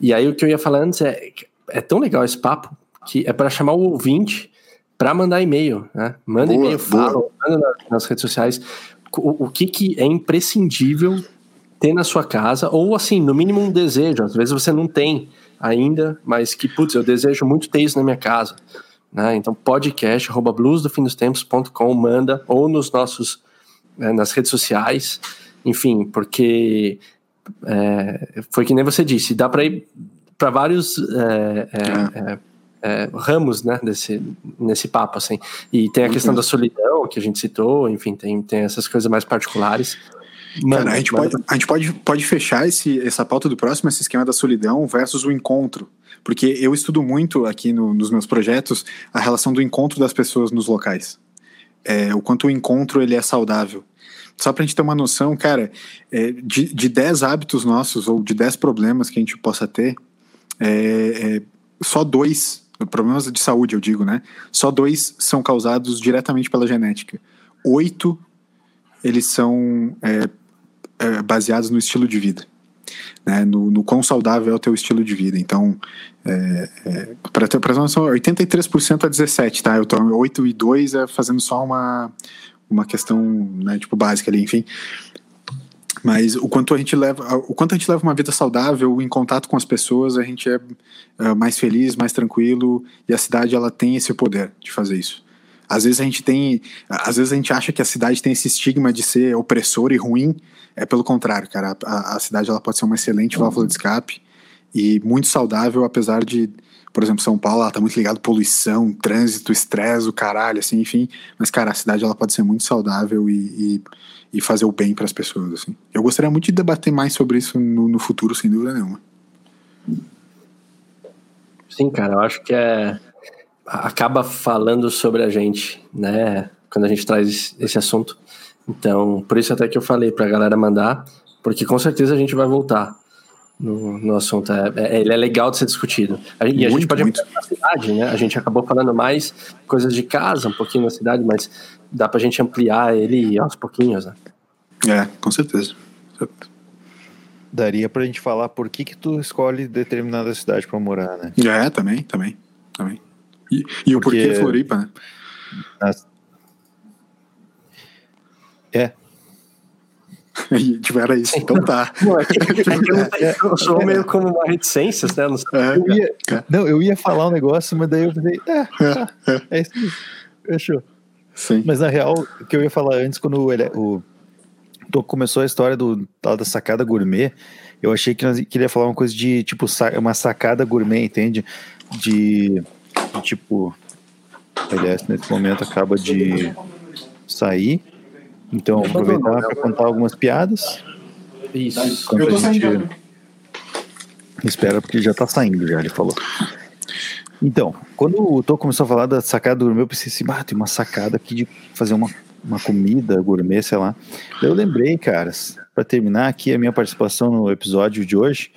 E aí o que eu ia falar antes é, é tão legal esse papo que é para chamar o ouvinte para mandar e-mail, né? Manda e-mail, fala, manda nas redes sociais o, o que, que é imprescindível ter na sua casa, ou assim, no mínimo um desejo, às vezes você não tem ainda, mas que, putz, eu desejo muito ter isso na minha casa. Né? Então, podcast, arroba bluesdofindostempos.com, manda, ou nos nossos, né, nas redes sociais, enfim, porque é, foi que nem você disse, dá para ir para vários é, é, é. é, ramos né, desse, nesse papo, assim. E tem a questão da solidão, que a gente citou, enfim, tem, tem essas coisas mais particulares. Mano, Cara, a gente, pode, a gente pode, pode fechar esse, essa pauta do próximo, esse esquema da solidão versus o encontro. Porque eu estudo muito aqui no, nos meus projetos a relação do encontro das pessoas nos locais. É, o quanto o encontro ele é saudável. Só pra gente ter uma noção, cara, é, de, de 10 hábitos nossos ou de 10 problemas que a gente possa ter, é, é, só dois, problemas de saúde eu digo, né? Só dois são causados diretamente pela genética. Oito, eles são é, é, baseados no estilo de vida. Né, no, no quão saudável é o teu estilo de vida. Então, é, é, para ter noção, 83% a 17, tá? Eu tô 8 e 2 é fazendo só uma, uma questão, né, tipo, básica ali, enfim. Mas o quanto a gente leva, o quanto a gente leva uma vida saudável, em contato com as pessoas, a gente é, é mais feliz, mais tranquilo, e a cidade ela tem esse poder de fazer isso. Às vezes a gente tem, às vezes a gente acha que a cidade tem esse estigma de ser opressora e ruim, é pelo contrário, cara. A, a cidade ela pode ser uma excelente válvula de escape e muito saudável, apesar de, por exemplo, São Paulo, ela tá muito ligado à poluição, trânsito, estresse, o caralho, assim, enfim. Mas, cara, a cidade ela pode ser muito saudável e, e, e fazer o bem para as pessoas, assim. Eu gostaria muito de debater mais sobre isso no, no futuro, sem dúvida nenhuma. Sim, cara, eu acho que é acaba falando sobre a gente, né? Quando a gente traz esse assunto. Então, por isso até que eu falei pra galera mandar, porque com certeza a gente vai voltar no, no assunto. É, é, ele é legal de ser discutido. E muito, a gente pode muito. na cidade, né? A gente acabou falando mais coisas de casa, um pouquinho na cidade, mas dá pra gente ampliar ele aos pouquinhos, né? É, com certeza. Daria pra gente falar por que que tu escolhe determinada cidade pra morar, né? É, também, também, também. E, e o porquê Floripa, né? Nas, é. E tipo, era isso, então tá. É, é eu sou meio como uma reticência, né? Eu ia, não, eu ia falar um negócio, mas daí eu falei, é, tá, é isso aí. Fechou. Sim. Mas na real, o que eu ia falar antes, quando ele, o Tô começou a história do da sacada gourmet, eu achei que nós queria falar uma coisa de tipo uma sacada gourmet, entende? De, de tipo, aliás, nesse momento acaba de sair. Então, aproveitar para contar algumas piadas. Isso. Enquanto a gente espera, porque já está saindo, já ele falou. Então, quando o Tô começou a falar da sacada gourmet, eu pensei assim, ah, tem uma sacada aqui de fazer uma, uma comida gourmet, sei lá. Eu lembrei, caras, para terminar aqui a minha participação no episódio de hoje,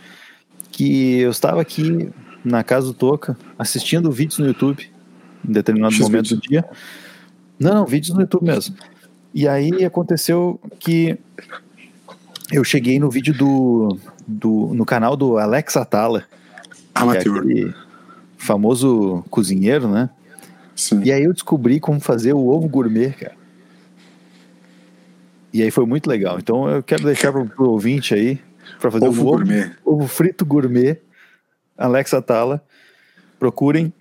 que eu estava aqui na casa do Toca, assistindo vídeos no YouTube, em determinado momento do dia. Não, não, vídeos no YouTube mesmo. E aí aconteceu que eu cheguei no vídeo do, do no canal do Alex Atala, Amateur. É famoso cozinheiro, né? Sim. E aí eu descobri como fazer o ovo gourmet, cara. E aí foi muito legal. Então eu quero deixar pro, pro ouvinte aí para fazer ovo o ovo, gourmet. ovo frito gourmet, Alex Atala. Procurem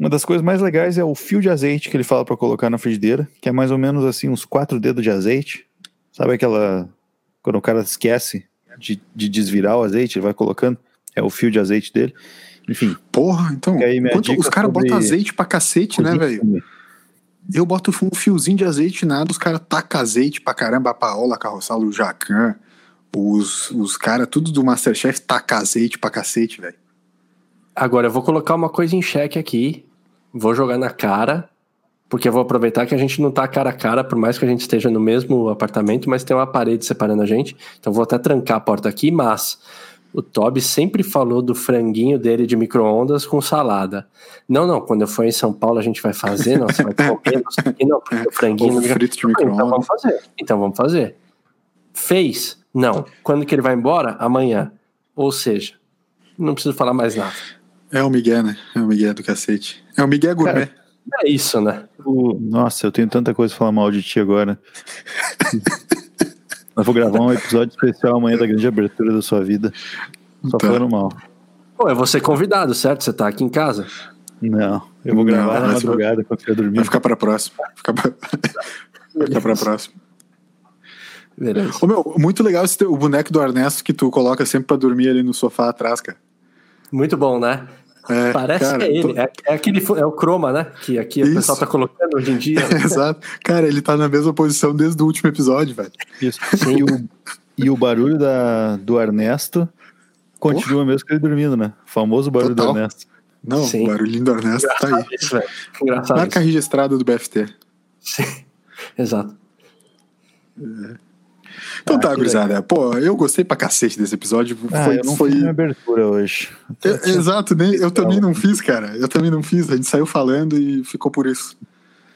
uma das coisas mais legais é o fio de azeite que ele fala para colocar na frigideira, que é mais ou menos assim uns quatro dedos de azeite. Sabe aquela quando o cara esquece de, de desvirar o azeite, ele vai colocando, é o fio de azeite dele. Enfim. Porra, então, os caras botam azeite pra cacete, né, velho? Eu boto um fiozinho de azeite nada, os caras tacam azeite pra caramba, a Paola, a Carroçal, o Jacan, Os, os caras, tudo do Masterchef, tá azeite pra cacete, velho. Agora, eu vou colocar uma coisa em xeque aqui. Vou jogar na cara. Porque eu vou aproveitar que a gente não tá cara a cara, por mais que a gente esteja no mesmo apartamento, mas tem uma parede separando a gente. Então vou até trancar a porta aqui, mas o Toby sempre falou do franguinho dele de micro-ondas com salada. Não, não, quando eu for em São Paulo a gente vai fazer, não, você vai comer, não sei o que, não, porque o franguinho... Ovo frito de micro-ondas. Então vamos fazer, então vamos fazer. Fez? Não. Quando que ele vai embora? Amanhã. Ou seja, não preciso falar mais nada. É o Miguel, né? É o Miguel do cacete. É o Miguel Gourmet. Cara, é isso, né? Nossa, eu tenho tanta coisa pra falar mal de ti agora. eu vou gravar um episódio especial amanhã da grande abertura da sua vida. Só tá. falando mal. Pô, é você convidado, certo? Você tá aqui em casa? Não, eu vou gravar não, na madrugada quando estiver dormindo. Vai ficar pra próxima. Ficar pra... Vai ficar pra próxima. Beleza. Ô, meu, muito legal esse teu, o boneco do Ernesto que tu coloca sempre pra dormir ali no sofá atrás, cara. Muito bom, né? É, Parece cara, que é ele. Tô... É, é, aquele, é o Chroma, né? Que aqui Isso. o pessoal tá colocando hoje em dia. Exato. Cara, ele tá na mesma posição desde o último episódio, velho. Isso. E o, e o barulho da, do Ernesto continua Porra. mesmo que ele dormindo, né? O famoso barulho Total. do Ernesto. Não, Sim. o barulhinho do Ernesto Engraçado tá aí. Isso, Engraçado Marca isso. registrada do BFT. Sim, exato. É. Então ah, tá, gurizada. Pô, eu gostei pra cacete desse episódio. Ah, foi, eu não foi... fiz minha abertura hoje. Eu, exato, nem, eu também não fiz, cara. Eu também não fiz. A gente saiu falando e ficou por isso.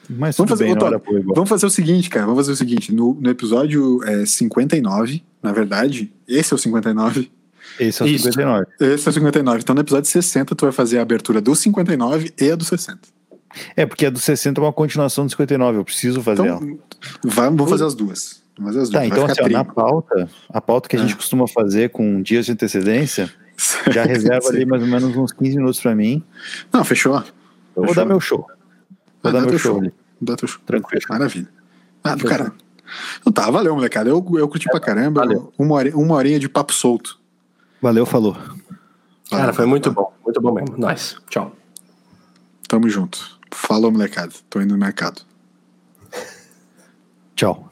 Mas vamos fazer, bem, tô, vamos fazer o seguinte, cara. Vamos fazer o seguinte. No, no episódio é, 59, na verdade, esse é o 59. Esse é o Isso. 59. Esse é o 59. Então no episódio 60 tu vai fazer a abertura do 59 e a do 60. É, porque a do 60 é uma continuação do 59, eu preciso fazer então, ela. Vamos fazer as duas. Mas as tá, então assim, ó, na pauta, a pauta que a gente é. costuma fazer com dias de antecedência, já reserva ali mais ou menos uns 15 minutos para mim. Não, fechou. Eu vou dar meu show. Vou ah, dar meu show, show. Dá teu show. Tranquilo. Maravilha. Ah, do cara. Então tá, valeu, molecada. Eu, eu curti é, pra caramba. Valeu. Uma, horinha, uma horinha de papo solto. Valeu, falou. Cara, foi muito bom. Muito bom mesmo. Nice. Tchau. Tamo junto. Falou, molecada. Tô indo no mercado. Tchau.